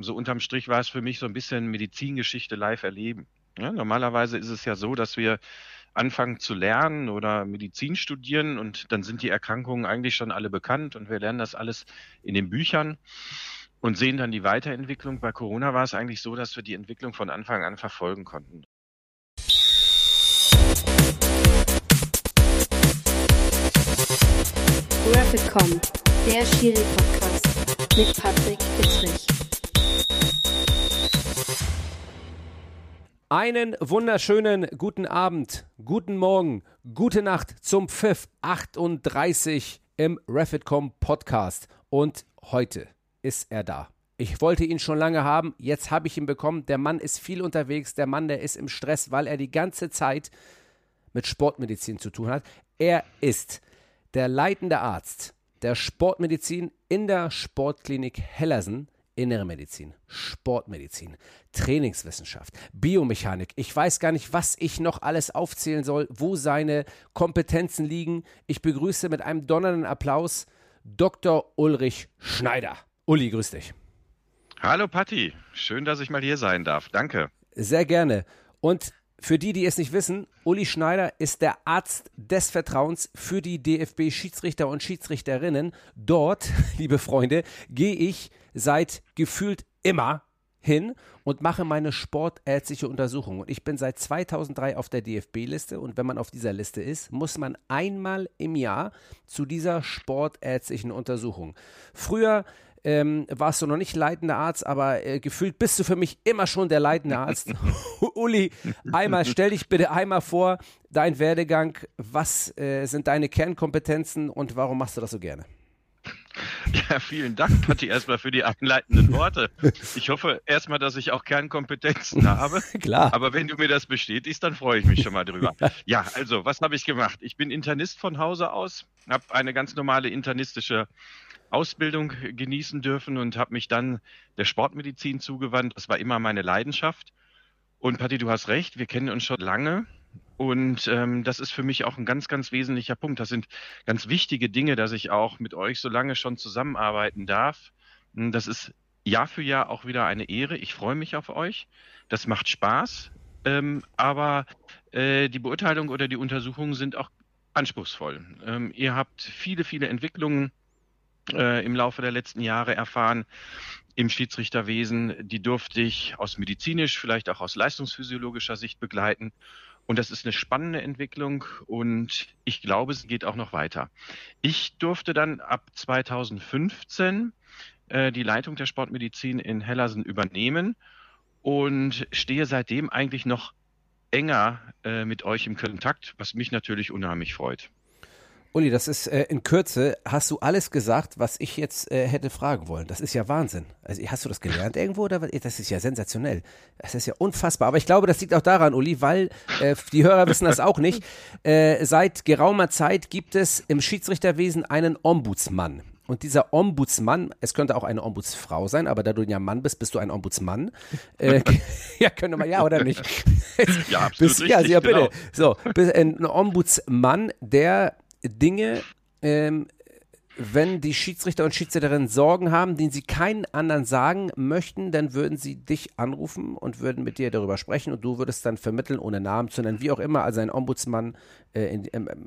So unterm Strich war es für mich so ein bisschen Medizingeschichte live erleben. Ja, normalerweise ist es ja so, dass wir anfangen zu lernen oder Medizin studieren und dann sind die Erkrankungen eigentlich schon alle bekannt und wir lernen das alles in den Büchern und sehen dann die Weiterentwicklung. Bei Corona war es eigentlich so, dass wir die Entwicklung von Anfang an verfolgen konnten. Rapidcom, der Schiri-Podcast mit Patrick Ittrich. Einen wunderschönen guten Abend, guten Morgen, gute Nacht zum Pfiff 38 im Refitcom Podcast. Und heute ist er da. Ich wollte ihn schon lange haben, jetzt habe ich ihn bekommen. Der Mann ist viel unterwegs, der Mann, der ist im Stress, weil er die ganze Zeit mit Sportmedizin zu tun hat. Er ist der leitende Arzt der Sportmedizin in der Sportklinik Hellersen. Innere Medizin, Sportmedizin, Trainingswissenschaft, Biomechanik. Ich weiß gar nicht, was ich noch alles aufzählen soll, wo seine Kompetenzen liegen. Ich begrüße mit einem donnernden Applaus Dr. Ulrich Schneider. Uli, grüß dich. Hallo Patti, schön, dass ich mal hier sein darf. Danke. Sehr gerne. Und für die, die es nicht wissen, Uli Schneider ist der Arzt des Vertrauens für die DFB-Schiedsrichter und Schiedsrichterinnen. Dort, liebe Freunde, gehe ich seit gefühlt immer hin und mache meine sportärztliche Untersuchung. Und ich bin seit 2003 auf der DFB-Liste und wenn man auf dieser Liste ist, muss man einmal im Jahr zu dieser sportärztlichen Untersuchung. Früher ähm, warst du noch nicht leitender Arzt, aber äh, gefühlt bist du für mich immer schon der leitende Arzt. Uli, einmal stell dich bitte einmal vor, dein Werdegang, was äh, sind deine Kernkompetenzen und warum machst du das so gerne? Ja, vielen Dank, Patti, erstmal für die einleitenden Worte. Ich hoffe erstmal, dass ich auch Kernkompetenzen habe. Klar. Aber wenn du mir das bestätigst, dann freue ich mich schon mal drüber. Ja, also, was habe ich gemacht? Ich bin Internist von Hause aus, habe eine ganz normale internistische Ausbildung genießen dürfen und habe mich dann der Sportmedizin zugewandt. Das war immer meine Leidenschaft. Und Patti, du hast recht, wir kennen uns schon lange. Und ähm, das ist für mich auch ein ganz, ganz wesentlicher Punkt. Das sind ganz wichtige Dinge, dass ich auch mit euch so lange schon zusammenarbeiten darf. Hm, das ist Jahr für Jahr auch wieder eine Ehre. Ich freue mich auf euch. Das macht Spaß. Ähm, aber äh, die Beurteilung oder die Untersuchungen sind auch anspruchsvoll. Ähm, ihr habt viele, viele Entwicklungen äh, im Laufe der letzten Jahre erfahren im Schiedsrichterwesen. Die durfte ich aus medizinisch, vielleicht auch aus leistungsphysiologischer Sicht begleiten. Und das ist eine spannende Entwicklung und ich glaube, es geht auch noch weiter. Ich durfte dann ab 2015 äh, die Leitung der Sportmedizin in Hellersen übernehmen und stehe seitdem eigentlich noch enger äh, mit euch im Kontakt, was mich natürlich unheimlich freut. Uli, das ist äh, in Kürze, hast du alles gesagt, was ich jetzt äh, hätte fragen wollen. Das ist ja Wahnsinn. Also, hast du das gelernt irgendwo? Oder? Das ist ja sensationell. Das ist ja unfassbar. Aber ich glaube, das liegt auch daran, Uli, weil äh, die Hörer wissen das auch nicht. Äh, seit geraumer Zeit gibt es im Schiedsrichterwesen einen Ombudsmann. Und dieser Ombudsmann, es könnte auch eine Ombudsfrau sein, aber da du ja Mann bist, bist du ein Ombudsmann. Äh, ja, könnte man ja oder nicht? ja, absolut bist, richtig, ja, ja, bitte. Genau. So, ein Ombudsmann, der Dinge, ähm, wenn die Schiedsrichter und Schiedsrichterinnen Sorgen haben, den sie keinen anderen sagen möchten, dann würden sie dich anrufen und würden mit dir darüber sprechen und du würdest dann vermitteln, ohne Namen zu nennen, wie auch immer. Also ein Ombudsmann äh, in,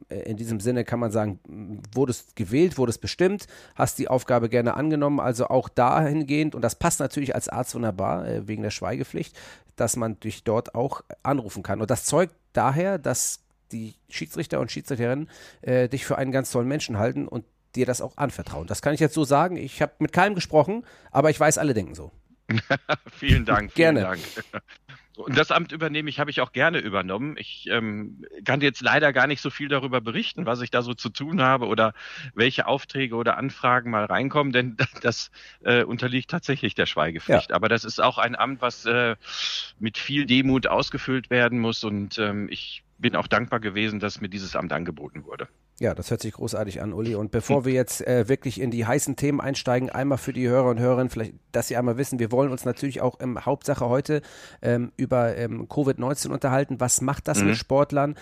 äh, in, diesem Sinne kann man sagen, wurdest gewählt, wurdest bestimmt, hast die Aufgabe gerne angenommen, also auch dahingehend, und das passt natürlich als Arzt wunderbar, äh, wegen der Schweigepflicht, dass man dich dort auch anrufen kann. Und das zeugt daher, dass die Schiedsrichter und Schiedsrichterinnen äh, dich für einen ganz tollen Menschen halten und dir das auch anvertrauen. Das kann ich jetzt so sagen. Ich habe mit keinem gesprochen, aber ich weiß, alle denken so. vielen Dank. Vielen gerne. Dank. Und das Amt übernehme ich, habe ich auch gerne übernommen. Ich ähm, kann jetzt leider gar nicht so viel darüber berichten, was ich da so zu tun habe oder welche Aufträge oder Anfragen mal reinkommen, denn das äh, unterliegt tatsächlich der Schweigepflicht. Ja. Aber das ist auch ein Amt, was äh, mit viel Demut ausgefüllt werden muss und ähm, ich bin auch dankbar gewesen, dass mir dieses Amt angeboten wurde. Ja, das hört sich großartig an, Uli. Und bevor wir jetzt äh, wirklich in die heißen Themen einsteigen, einmal für die Hörer und Hörerinnen, vielleicht, dass Sie einmal wissen, wir wollen uns natürlich auch im Hauptsache heute ähm, über ähm, Covid-19 unterhalten. Was macht das mhm. mit Sportlern?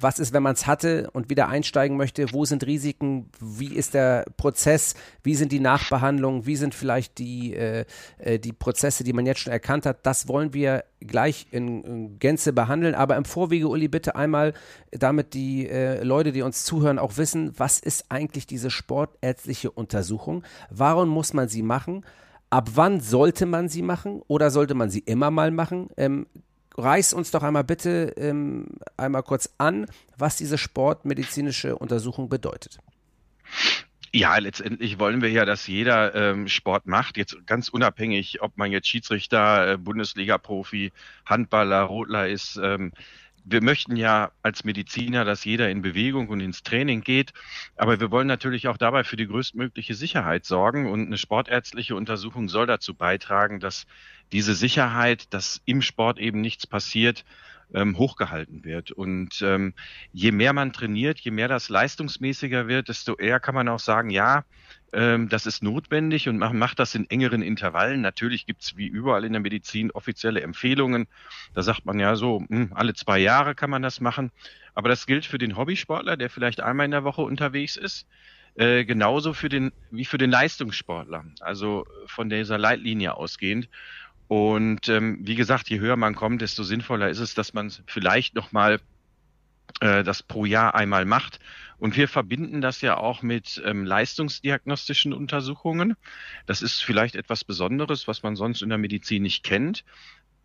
Was ist, wenn man es hatte und wieder einsteigen möchte? Wo sind Risiken? Wie ist der Prozess? Wie sind die Nachbehandlungen? Wie sind vielleicht die, äh, äh, die Prozesse, die man jetzt schon erkannt hat? Das wollen wir gleich in, in Gänze behandeln. Aber im Vorwege, Uli, bitte einmal, damit die äh, Leute, die uns zuhören, auch wissen, was ist eigentlich diese sportärztliche Untersuchung? Warum muss man sie machen? Ab wann sollte man sie machen oder sollte man sie immer mal machen? Ähm, reiß uns doch einmal bitte ähm, einmal kurz an, was diese sportmedizinische Untersuchung bedeutet. Ja, letztendlich wollen wir ja, dass jeder ähm, Sport macht, jetzt ganz unabhängig, ob man jetzt Schiedsrichter, äh, Bundesliga-Profi, Handballer, Rotler ist. Ähm, wir möchten ja als Mediziner, dass jeder in Bewegung und ins Training geht, aber wir wollen natürlich auch dabei für die größtmögliche Sicherheit sorgen und eine sportärztliche Untersuchung soll dazu beitragen, dass diese Sicherheit, dass im Sport eben nichts passiert, ähm, hochgehalten wird. Und ähm, je mehr man trainiert, je mehr das leistungsmäßiger wird, desto eher kann man auch sagen, ja, ähm, das ist notwendig und man macht das in engeren Intervallen. Natürlich gibt es wie überall in der Medizin offizielle Empfehlungen. Da sagt man ja so, mh, hm, alle zwei Jahre kann man das machen. Aber das gilt für den Hobbysportler, der vielleicht einmal in der Woche unterwegs ist. Äh, genauso für den, wie für den Leistungssportler, also von dieser Leitlinie ausgehend. Und ähm, wie gesagt, je höher man kommt, desto sinnvoller ist es, dass man vielleicht nochmal äh, das pro Jahr einmal macht. Und wir verbinden das ja auch mit ähm, leistungsdiagnostischen Untersuchungen. Das ist vielleicht etwas Besonderes, was man sonst in der Medizin nicht kennt.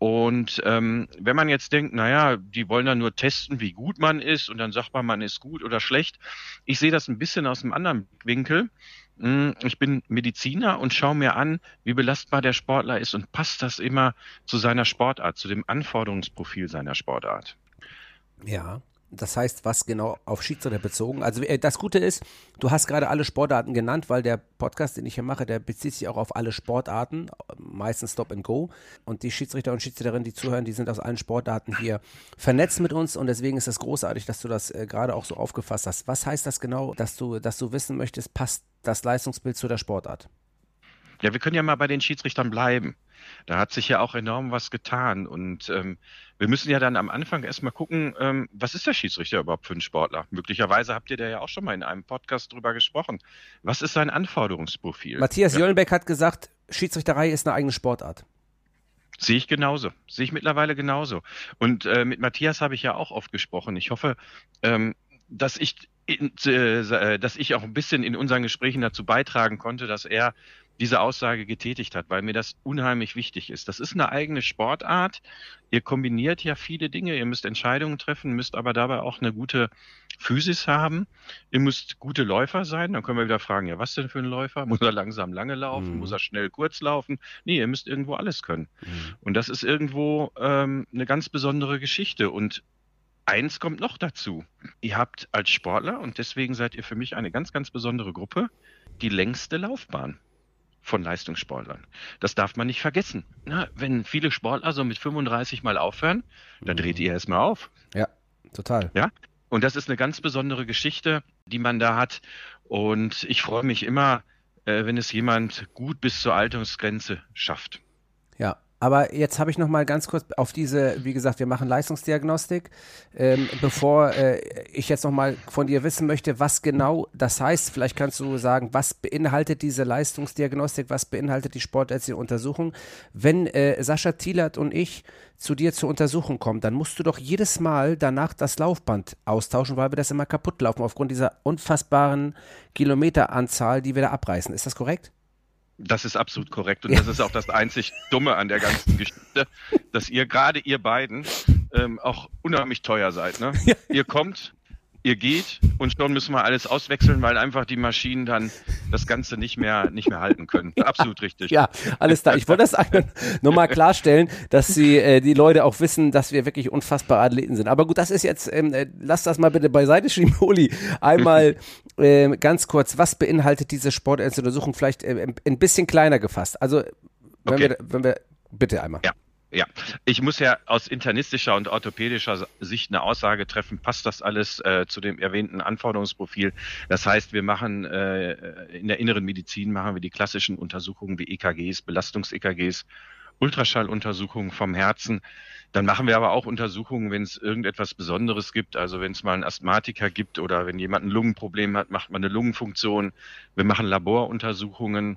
Und ähm, wenn man jetzt denkt, naja, die wollen dann nur testen, wie gut man ist, und dann sagt man, man ist gut oder schlecht. Ich sehe das ein bisschen aus einem anderen Winkel. Hm, ich bin Mediziner und schaue mir an, wie belastbar der Sportler ist und passt das immer zu seiner Sportart, zu dem Anforderungsprofil seiner Sportart. Ja. Das heißt, was genau auf Schiedsrichter bezogen? Also äh, das Gute ist, du hast gerade alle Sportarten genannt, weil der Podcast, den ich hier mache, der bezieht sich auch auf alle Sportarten, meistens Stop and Go. Und die Schiedsrichter und Schiedsrichterinnen, die zuhören, die sind aus allen Sportarten hier vernetzt mit uns und deswegen ist es großartig, dass du das äh, gerade auch so aufgefasst hast. Was heißt das genau, dass du, dass du wissen möchtest, passt das Leistungsbild zu der Sportart? Ja, wir können ja mal bei den Schiedsrichtern bleiben. Da hat sich ja auch enorm was getan. Und ähm, wir müssen ja dann am Anfang erstmal gucken, ähm, was ist der Schiedsrichter überhaupt für ein Sportler? Möglicherweise habt ihr da ja auch schon mal in einem Podcast drüber gesprochen. Was ist sein Anforderungsprofil? Matthias ja. Jöllenbeck hat gesagt, Schiedsrichterei ist eine eigene Sportart. Sehe ich genauso. Sehe ich mittlerweile genauso. Und äh, mit Matthias habe ich ja auch oft gesprochen. Ich hoffe, ähm, dass ich in, äh, dass ich auch ein bisschen in unseren Gesprächen dazu beitragen konnte, dass er diese Aussage getätigt hat, weil mir das unheimlich wichtig ist. Das ist eine eigene Sportart. Ihr kombiniert ja viele Dinge. Ihr müsst Entscheidungen treffen, müsst aber dabei auch eine gute Physis haben. Ihr müsst gute Läufer sein. Dann können wir wieder fragen, ja, was denn für ein Läufer? Muss er langsam lange laufen? Mhm. Muss er schnell kurz laufen? Nee, ihr müsst irgendwo alles können. Mhm. Und das ist irgendwo ähm, eine ganz besondere Geschichte. Und eins kommt noch dazu. Ihr habt als Sportler, und deswegen seid ihr für mich eine ganz, ganz besondere Gruppe, die längste Laufbahn von Leistungssportlern. Das darf man nicht vergessen. Na, wenn viele Sportler so mit 35 mal aufhören, dann dreht ihr erstmal auf. Ja, total. Ja, und das ist eine ganz besondere Geschichte, die man da hat. Und ich freue mich immer, äh, wenn es jemand gut bis zur Alterungsgrenze schafft. Ja, aber jetzt habe ich noch mal ganz kurz auf diese, wie gesagt, wir machen Leistungsdiagnostik. Ähm, bevor äh, ich jetzt noch mal von dir wissen möchte, was genau das heißt, vielleicht kannst du sagen, was beinhaltet diese Leistungsdiagnostik, was beinhaltet die sportärztliche Untersuchung? Wenn äh, Sascha Thielert und ich zu dir zur Untersuchung kommen, dann musst du doch jedes Mal danach das Laufband austauschen, weil wir das immer kaputt laufen aufgrund dieser unfassbaren Kilometeranzahl, die wir da abreißen. Ist das korrekt? Das ist absolut korrekt und das ist auch das einzig Dumme an der ganzen Geschichte, dass ihr gerade ihr beiden ähm, auch unheimlich teuer seid. Ne? Ihr kommt, ihr geht und schon müssen wir alles auswechseln, weil einfach die Maschinen dann das Ganze nicht mehr, nicht mehr halten können. Ja, Absolut richtig. Ja, alles da. Ich wollte das nur mal klarstellen, dass sie, äh, die Leute auch wissen, dass wir wirklich unfassbare Athleten sind. Aber gut, das ist jetzt, ähm, äh, lass das mal bitte beiseite schieben, Uli. Einmal äh, ganz kurz, was beinhaltet diese Sportuntersuchung vielleicht äh, ein bisschen kleiner gefasst? Also, wenn, okay. wir, wenn wir, bitte einmal. Ja. Ja, ich muss ja aus internistischer und orthopädischer Sicht eine Aussage treffen, passt das alles äh, zu dem erwähnten Anforderungsprofil? Das heißt, wir machen äh, in der inneren Medizin machen wir die klassischen Untersuchungen wie EKGs, Belastungs-EKGs Ultraschalluntersuchungen vom Herzen. Dann machen wir aber auch Untersuchungen, wenn es irgendetwas Besonderes gibt. Also wenn es mal einen Asthmatiker gibt oder wenn jemand ein Lungenproblem hat, macht man eine Lungenfunktion. Wir machen Laboruntersuchungen.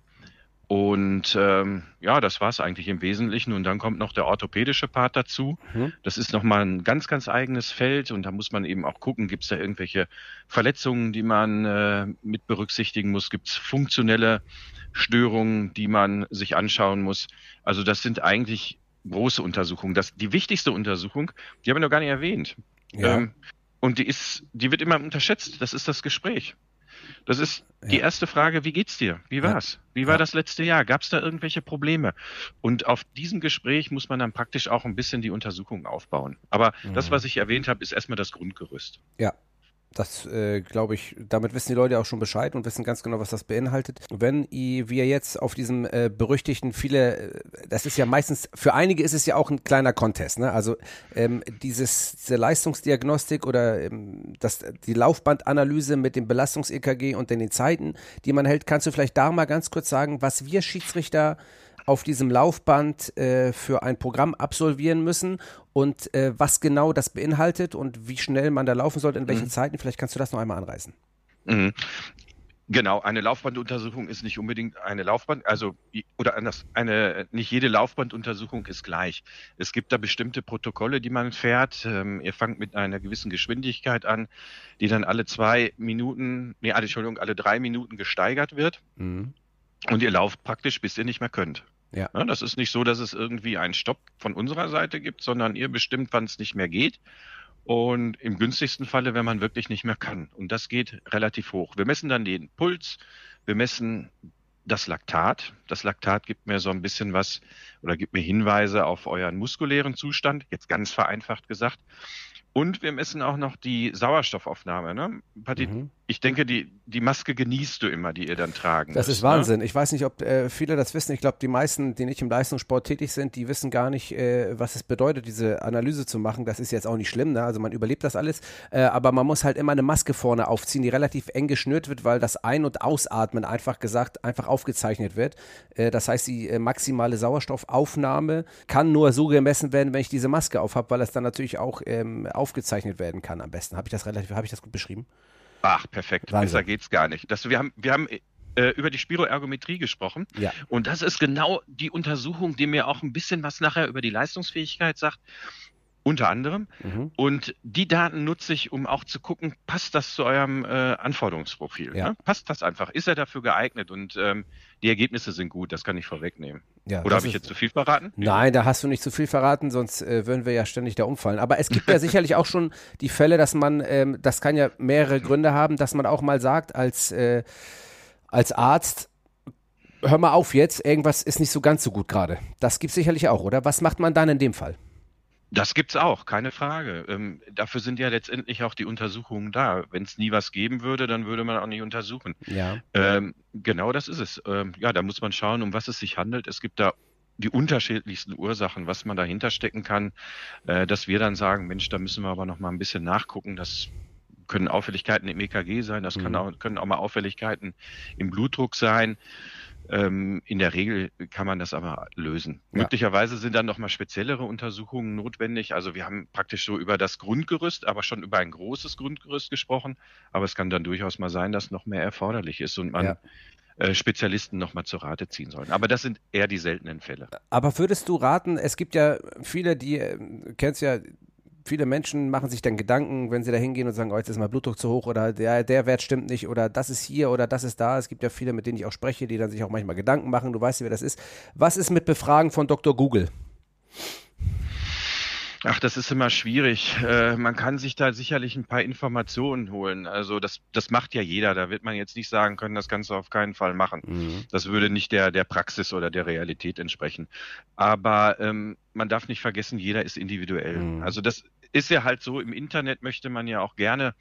Und ähm, ja, das war es eigentlich im Wesentlichen. Und dann kommt noch der orthopädische Part dazu. Mhm. Das ist nochmal ein ganz, ganz eigenes Feld. Und da muss man eben auch gucken, gibt es da irgendwelche Verletzungen, die man äh, mit berücksichtigen muss? Gibt es funktionelle Störungen, die man sich anschauen muss? Also das sind eigentlich große Untersuchungen. Das, die wichtigste Untersuchung, die haben wir noch gar nicht erwähnt. Ja. Ähm, und die ist, die wird immer unterschätzt. Das ist das Gespräch. Das ist die erste Frage, wie geht's dir? Wie war's? Wie war das letzte Jahr? Gab es da irgendwelche Probleme? Und auf diesem Gespräch muss man dann praktisch auch ein bisschen die Untersuchung aufbauen. Aber mhm. das, was ich erwähnt habe, ist erstmal das Grundgerüst. Ja, das äh, glaube ich, damit wissen die Leute auch schon Bescheid und wissen ganz genau, was das beinhaltet. Wenn wir jetzt auf diesem äh, berüchtigten viele, äh, das ist ja meistens, für einige ist es ja auch ein kleiner Contest, ne? Also ähm, dieses, diese Leistungsdiagnostik oder ähm, das, die Laufbandanalyse mit dem Belastungs-EKG und den Zeiten, die man hält, kannst du vielleicht da mal ganz kurz sagen, was wir Schiedsrichter auf diesem Laufband äh, für ein Programm absolvieren müssen und äh, was genau das beinhaltet und wie schnell man da laufen sollte, in welchen mhm. Zeiten. Vielleicht kannst du das noch einmal anreißen. Mhm. Genau, eine Laufbanduntersuchung ist nicht unbedingt eine Laufband, also oder anders, eine nicht jede Laufbanduntersuchung ist gleich. Es gibt da bestimmte Protokolle, die man fährt. Ähm, ihr fangt mit einer gewissen Geschwindigkeit an, die dann alle zwei Minuten, nee, Entschuldigung, alle drei Minuten gesteigert wird. Mhm. Und ihr lauft praktisch, bis ihr nicht mehr könnt. Ja. ja. Das ist nicht so, dass es irgendwie einen Stopp von unserer Seite gibt, sondern ihr bestimmt, wann es nicht mehr geht. Und im günstigsten Falle, wenn man wirklich nicht mehr kann. Und das geht relativ hoch. Wir messen dann den Puls, wir messen das Laktat. Das Laktat gibt mir so ein bisschen was oder gibt mir Hinweise auf euren muskulären Zustand, jetzt ganz vereinfacht gesagt. Und wir messen auch noch die Sauerstoffaufnahme. Ne? Mhm. Ich denke, die, die Maske genießt du immer, die ihr dann tragen. Das müsst, ist Wahnsinn. Ne? Ich weiß nicht, ob äh, viele das wissen. Ich glaube, die meisten, die nicht im Leistungssport tätig sind, die wissen gar nicht, äh, was es bedeutet, diese Analyse zu machen. Das ist jetzt auch nicht schlimm. Ne? Also man überlebt das alles. Äh, aber man muss halt immer eine Maske vorne aufziehen, die relativ eng geschnürt wird, weil das Ein- und Ausatmen einfach gesagt, einfach aufgezeichnet wird. Äh, das heißt, die äh, maximale Sauerstoffaufnahme kann nur so gemessen werden, wenn ich diese Maske aufhabe, weil es dann natürlich auch ähm, aufgezeichnet werden kann am besten. Habe ich das relativ, habe ich das gut beschrieben? Ach, perfekt. Wahnsinn. Besser geht's gar nicht. Das, wir haben, wir haben äh, über die Spiroergometrie gesprochen. Ja. Und das ist genau die Untersuchung, die mir auch ein bisschen was nachher über die Leistungsfähigkeit sagt. Unter anderem. Mhm. Und die Daten nutze ich, um auch zu gucken, passt das zu eurem äh, Anforderungsprofil? Ja. Ne? Passt das einfach? Ist er dafür geeignet? Und ähm, die Ergebnisse sind gut, das kann ich vorwegnehmen. Ja, Oder habe ich jetzt zu viel verraten? Nein, da hast du nicht zu viel verraten, sonst äh, würden wir ja ständig da umfallen. Aber es gibt ja sicherlich auch schon die Fälle, dass man, ähm, das kann ja mehrere Gründe haben, dass man auch mal sagt, als, äh, als Arzt, hör mal auf jetzt, irgendwas ist nicht so ganz so gut gerade. Das gibt es sicherlich auch, oder? Was macht man dann in dem Fall? Das gibt's auch, keine Frage. Ähm, dafür sind ja letztendlich auch die Untersuchungen da. Wenn es nie was geben würde, dann würde man auch nicht untersuchen. Ja. Ähm, genau das ist es. Ähm, ja, da muss man schauen, um was es sich handelt. Es gibt da die unterschiedlichsten Ursachen, was man dahinter stecken kann, äh, dass wir dann sagen, Mensch, da müssen wir aber noch mal ein bisschen nachgucken. Das können Auffälligkeiten im EKG sein, das mhm. auch, können auch mal Auffälligkeiten im Blutdruck sein. Ähm, in der Regel kann man das aber lösen. Ja. Möglicherweise sind dann nochmal speziellere Untersuchungen notwendig. Also wir haben praktisch so über das Grundgerüst, aber schon über ein großes Grundgerüst gesprochen. Aber es kann dann durchaus mal sein, dass noch mehr erforderlich ist und man ja. äh, Spezialisten nochmal zur Rate ziehen sollen. Aber das sind eher die seltenen Fälle. Aber würdest du raten, es gibt ja viele, die, äh, kennst ja viele Menschen machen sich dann Gedanken, wenn sie da hingehen und sagen, oh, jetzt ist mein Blutdruck zu hoch oder der, der Wert stimmt nicht oder das ist hier oder das ist da. Es gibt ja viele, mit denen ich auch spreche, die dann sich auch manchmal Gedanken machen. Du weißt ja, wer das ist. Was ist mit Befragen von Dr. Google? Ach, das ist immer schwierig. Äh, man kann sich da sicherlich ein paar Informationen holen. Also das, das macht ja jeder. Da wird man jetzt nicht sagen können, das kannst du auf keinen Fall machen. Mhm. Das würde nicht der, der Praxis oder der Realität entsprechen. Aber ähm, man darf nicht vergessen, jeder ist individuell. Mhm. Also das ist ja halt so, im Internet möchte man ja auch gerne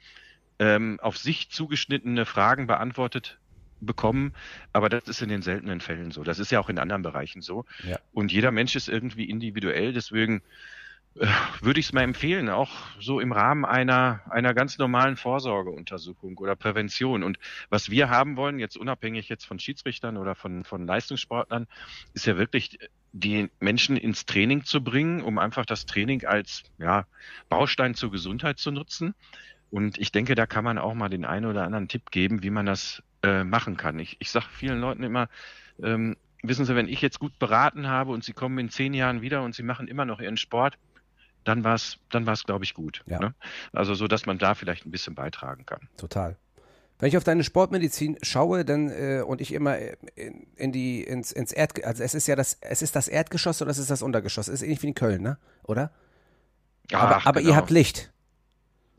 ähm, auf sich zugeschnittene Fragen beantwortet bekommen, aber das ist in den seltenen Fällen so. Das ist ja auch in anderen Bereichen so. Ja. Und jeder Mensch ist irgendwie individuell, deswegen äh, würde ich es mal empfehlen, auch so im Rahmen einer, einer ganz normalen Vorsorgeuntersuchung oder Prävention. Und was wir haben wollen, jetzt unabhängig jetzt von Schiedsrichtern oder von, von Leistungssportlern, ist ja wirklich die Menschen ins Training zu bringen, um einfach das Training als ja, Baustein zur Gesundheit zu nutzen. Und ich denke, da kann man auch mal den einen oder anderen Tipp geben, wie man das äh, machen kann. Ich, ich sage vielen Leuten immer, ähm, wissen Sie, wenn ich jetzt gut beraten habe und Sie kommen in zehn Jahren wieder und Sie machen immer noch Ihren Sport, dann war es, dann war es, glaube ich, gut. Ja. Ne? Also so, dass man da vielleicht ein bisschen beitragen kann. Total. Wenn ich auf deine Sportmedizin schaue, dann äh, und ich immer in, in die ins, ins Erd, also es ist ja das, es ist das Erdgeschoss oder es ist das Untergeschoss, es ist ähnlich wie in Köln, ne? Oder? Ach, aber, aber genau. ihr habt Licht.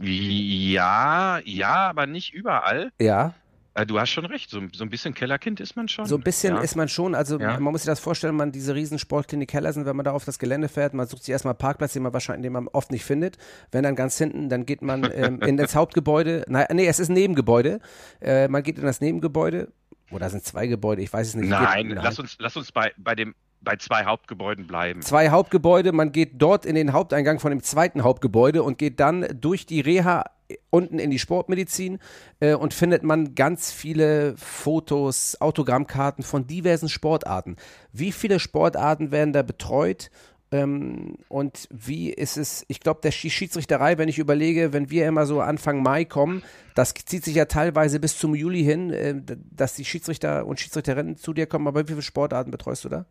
Ja, ja, aber nicht überall. Ja. Äh, du hast schon recht, so, so, ein bisschen Kellerkind ist man schon. So ein bisschen ja. ist man schon. Also ja. man muss sich das vorstellen, man diese riesen Sportklinik Keller sind, wenn man da auf das Gelände fährt, man sucht sich erstmal einen Parkplatz, den man wahrscheinlich, den man oft nicht findet. Wenn dann ganz hinten, dann geht man ähm, in das Hauptgebäude. Nein, nee, es ist ein Nebengebäude. Äh, man geht in das Nebengebäude. Oder sind zwei Gebäude? Ich weiß es nicht. Nein, geht, nein. lass uns, lass uns bei, bei dem bei zwei Hauptgebäuden bleiben. Zwei Hauptgebäude, man geht dort in den Haupteingang von dem zweiten Hauptgebäude und geht dann durch die Reha unten in die Sportmedizin äh, und findet man ganz viele Fotos, Autogrammkarten von diversen Sportarten. Wie viele Sportarten werden da betreut? Ähm, und wie ist es, ich glaube, der Schiedsrichterei, wenn ich überlege, wenn wir immer so Anfang Mai kommen, das zieht sich ja teilweise bis zum Juli hin, äh, dass die Schiedsrichter und Schiedsrichterinnen zu dir kommen. Aber wie viele Sportarten betreust du da?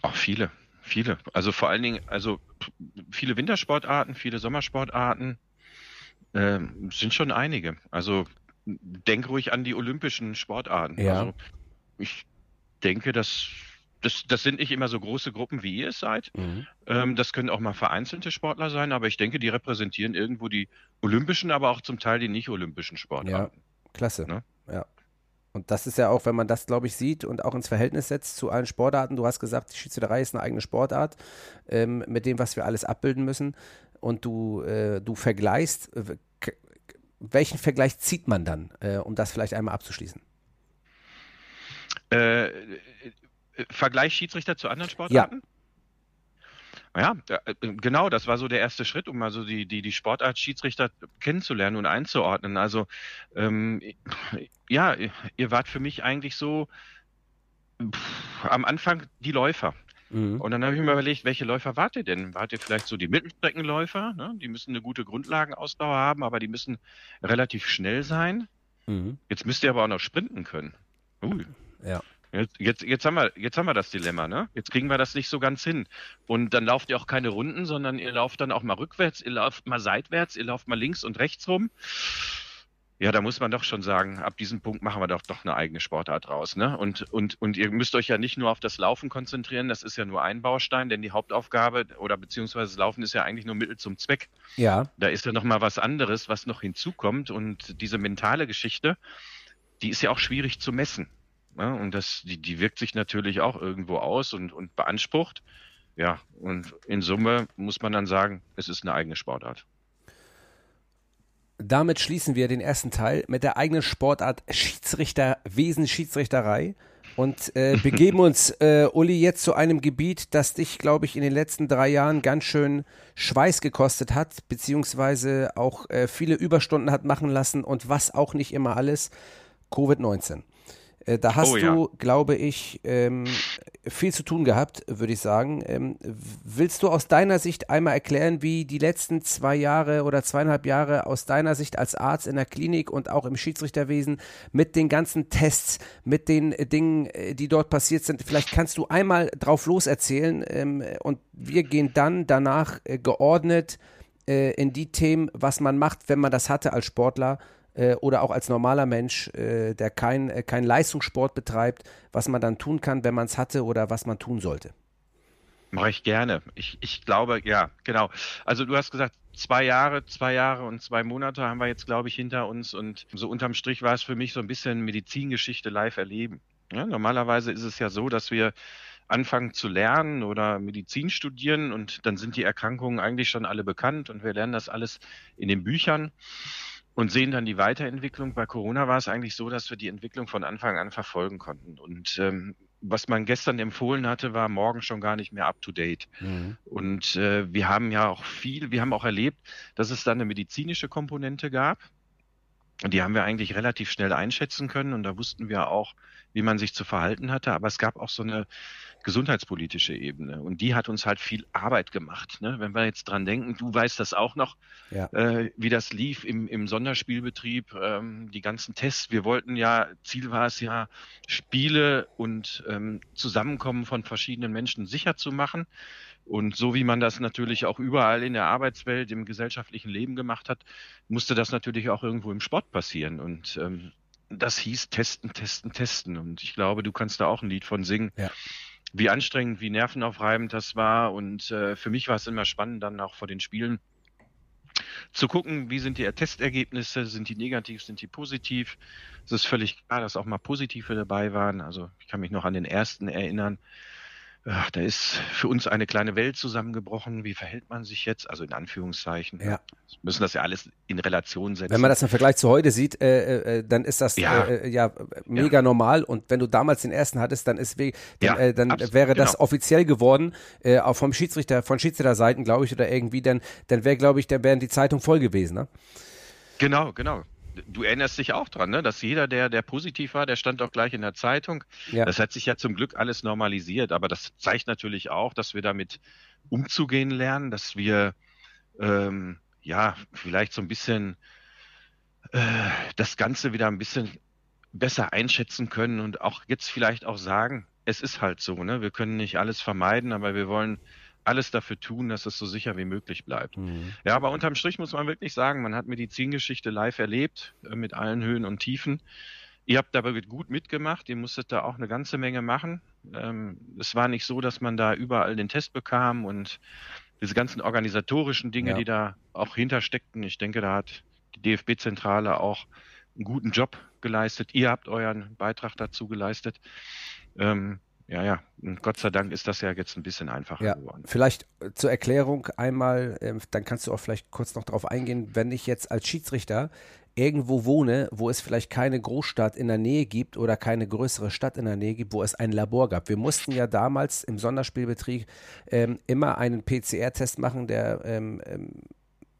Auch viele, viele. Also vor allen Dingen, also viele Wintersportarten, viele Sommersportarten, äh, sind schon einige. Also denk ruhig an die olympischen Sportarten. Ja. Also ich denke, dass das, das sind nicht immer so große Gruppen, wie ihr es seid. Mhm. Ähm, das können auch mal vereinzelte Sportler sein, aber ich denke, die repräsentieren irgendwo die olympischen, aber auch zum Teil die nicht olympischen Sportarten. Ja, klasse. Ne? Ja. Und das ist ja auch, wenn man das, glaube ich, sieht und auch ins Verhältnis setzt zu allen Sportarten. Du hast gesagt, die Schiedsrichterei ist eine eigene Sportart ähm, mit dem, was wir alles abbilden müssen. Und du, äh, du vergleichst, äh, welchen Vergleich zieht man dann, äh, um das vielleicht einmal abzuschließen? Äh, äh, Vergleich Schiedsrichter zu anderen Sportarten? Ja. Ja, äh, genau, das war so der erste Schritt, um also die, die, die Sportart Schiedsrichter kennenzulernen und einzuordnen. Also ähm, ja, ihr wart für mich eigentlich so pff, am Anfang die Läufer. Mhm. Und dann habe ich mir überlegt, welche Läufer wart ihr denn? Wart ihr vielleicht so die Mittelstreckenläufer? Ne? Die müssen eine gute Grundlagenausdauer haben, aber die müssen relativ schnell sein. Mhm. Jetzt müsst ihr aber auch noch sprinten können. Ui. Ja. Jetzt, jetzt, jetzt, haben wir, jetzt haben wir das Dilemma, ne? Jetzt kriegen wir das nicht so ganz hin. Und dann lauft ihr auch keine Runden, sondern ihr lauft dann auch mal rückwärts, ihr lauft mal seitwärts, ihr lauft mal links und rechts rum. Ja, da muss man doch schon sagen, ab diesem Punkt machen wir doch doch eine eigene Sportart raus, ne? Und, und, und ihr müsst euch ja nicht nur auf das Laufen konzentrieren, das ist ja nur ein Baustein, denn die Hauptaufgabe oder beziehungsweise das Laufen ist ja eigentlich nur Mittel zum Zweck. Ja. Da ist ja noch mal was anderes, was noch hinzukommt und diese mentale Geschichte, die ist ja auch schwierig zu messen. Ja, und das, die, die wirkt sich natürlich auch irgendwo aus und, und beansprucht. Ja, und in Summe muss man dann sagen, es ist eine eigene Sportart. Damit schließen wir den ersten Teil mit der eigenen Sportart Schiedsrichterwesen, Schiedsrichterei und äh, begeben uns, äh, Uli, jetzt zu einem Gebiet, das dich, glaube ich, in den letzten drei Jahren ganz schön Schweiß gekostet hat, beziehungsweise auch äh, viele Überstunden hat machen lassen und was auch nicht immer alles, Covid-19. Äh, da hast oh, ja. du, glaube ich, ähm, viel zu tun gehabt, würde ich sagen. Ähm, willst du aus deiner Sicht einmal erklären, wie die letzten zwei Jahre oder zweieinhalb Jahre aus deiner Sicht als Arzt in der Klinik und auch im Schiedsrichterwesen mit den ganzen Tests, mit den Dingen, äh, die dort passiert sind, vielleicht kannst du einmal drauf loserzählen ähm, und wir gehen dann danach äh, geordnet äh, in die Themen, was man macht, wenn man das hatte als Sportler äh, oder auch als normaler Mensch, äh, der kein, äh, kein Leistungssport betreibt, was man dann tun kann, wenn man es hatte oder was man tun sollte. Mache ich gerne. Ich, ich glaube, ja, genau. Also du hast gesagt, zwei Jahre, zwei Jahre und zwei Monate haben wir jetzt, glaube ich, hinter uns. Und so unterm Strich war es für mich so ein bisschen Medizingeschichte live erleben. Ja, normalerweise ist es ja so, dass wir anfangen zu lernen oder Medizin studieren und dann sind die Erkrankungen eigentlich schon alle bekannt und wir lernen das alles in den Büchern und sehen dann die Weiterentwicklung. Bei Corona war es eigentlich so, dass wir die Entwicklung von Anfang an verfolgen konnten. Und ähm, was man gestern empfohlen hatte, war morgen schon gar nicht mehr up to date. Mhm. Und äh, wir haben ja auch viel, wir haben auch erlebt, dass es da eine medizinische Komponente gab. die haben wir eigentlich relativ schnell einschätzen können und da wussten wir auch, wie man sich zu verhalten hatte. Aber es gab auch so eine gesundheitspolitische Ebene und die hat uns halt viel Arbeit gemacht. Ne? Wenn wir jetzt dran denken, du weißt das auch noch, ja. äh, wie das lief im, im Sonderspielbetrieb, ähm, die ganzen Tests. Wir wollten ja, Ziel war es ja, Spiele und ähm, Zusammenkommen von verschiedenen Menschen sicher zu machen. Und so wie man das natürlich auch überall in der Arbeitswelt, im gesellschaftlichen Leben gemacht hat, musste das natürlich auch irgendwo im Sport passieren. Und ähm, das hieß testen, testen, testen. Und ich glaube, du kannst da auch ein Lied von singen. Ja. Wie anstrengend, wie nervenaufreibend das war. Und äh, für mich war es immer spannend, dann auch vor den Spielen zu gucken, wie sind die Testergebnisse, sind die negativ, sind die positiv. Es ist völlig klar, dass auch mal positive dabei waren. Also ich kann mich noch an den ersten erinnern. Ach, da ist für uns eine kleine Welt zusammengebrochen. Wie verhält man sich jetzt? Also in Anführungszeichen. Ja. Wir müssen das ja alles in Relation setzen. Wenn man das im Vergleich zu heute sieht, äh, äh, äh dann ist das ja, äh, äh, ja mega ja. normal. Und wenn du damals den ersten hattest, dann ist dann, ja, äh, dann wäre das genau. offiziell geworden, auch vom Schiedsrichter, von Schiedsrichterseiten, glaube ich, oder irgendwie, dann, dann wäre, glaube ich, dann wären die Zeitungen voll gewesen, ne? Genau, genau du erinnerst dich auch dran, ne? dass jeder, der, der positiv war, der stand auch gleich in der Zeitung. Ja. Das hat sich ja zum Glück alles normalisiert, aber das zeigt natürlich auch, dass wir damit umzugehen lernen, dass wir ähm, ja vielleicht so ein bisschen äh, das Ganze wieder ein bisschen besser einschätzen können und auch jetzt vielleicht auch sagen, es ist halt so, ne? Wir können nicht alles vermeiden, aber wir wollen alles dafür tun, dass es so sicher wie möglich bleibt. Mhm. Ja, aber unterm Strich muss man wirklich sagen, man hat Medizingeschichte live erlebt, äh, mit allen Höhen und Tiefen. Ihr habt dabei gut mitgemacht, ihr musstet da auch eine ganze Menge machen. Ähm, es war nicht so, dass man da überall den Test bekam und diese ganzen organisatorischen Dinge, ja. die da auch hintersteckten. Ich denke, da hat die DFB-Zentrale auch einen guten Job geleistet. Ihr habt euren Beitrag dazu geleistet. Ähm, ja, ja. Und Gott sei Dank ist das ja jetzt ein bisschen einfacher ja, geworden. Vielleicht äh, zur Erklärung einmal, äh, dann kannst du auch vielleicht kurz noch darauf eingehen, wenn ich jetzt als Schiedsrichter irgendwo wohne, wo es vielleicht keine Großstadt in der Nähe gibt oder keine größere Stadt in der Nähe gibt, wo es ein Labor gab. Wir mussten ja damals im Sonderspielbetrieb ähm, immer einen PCR-Test machen, der ähm, ähm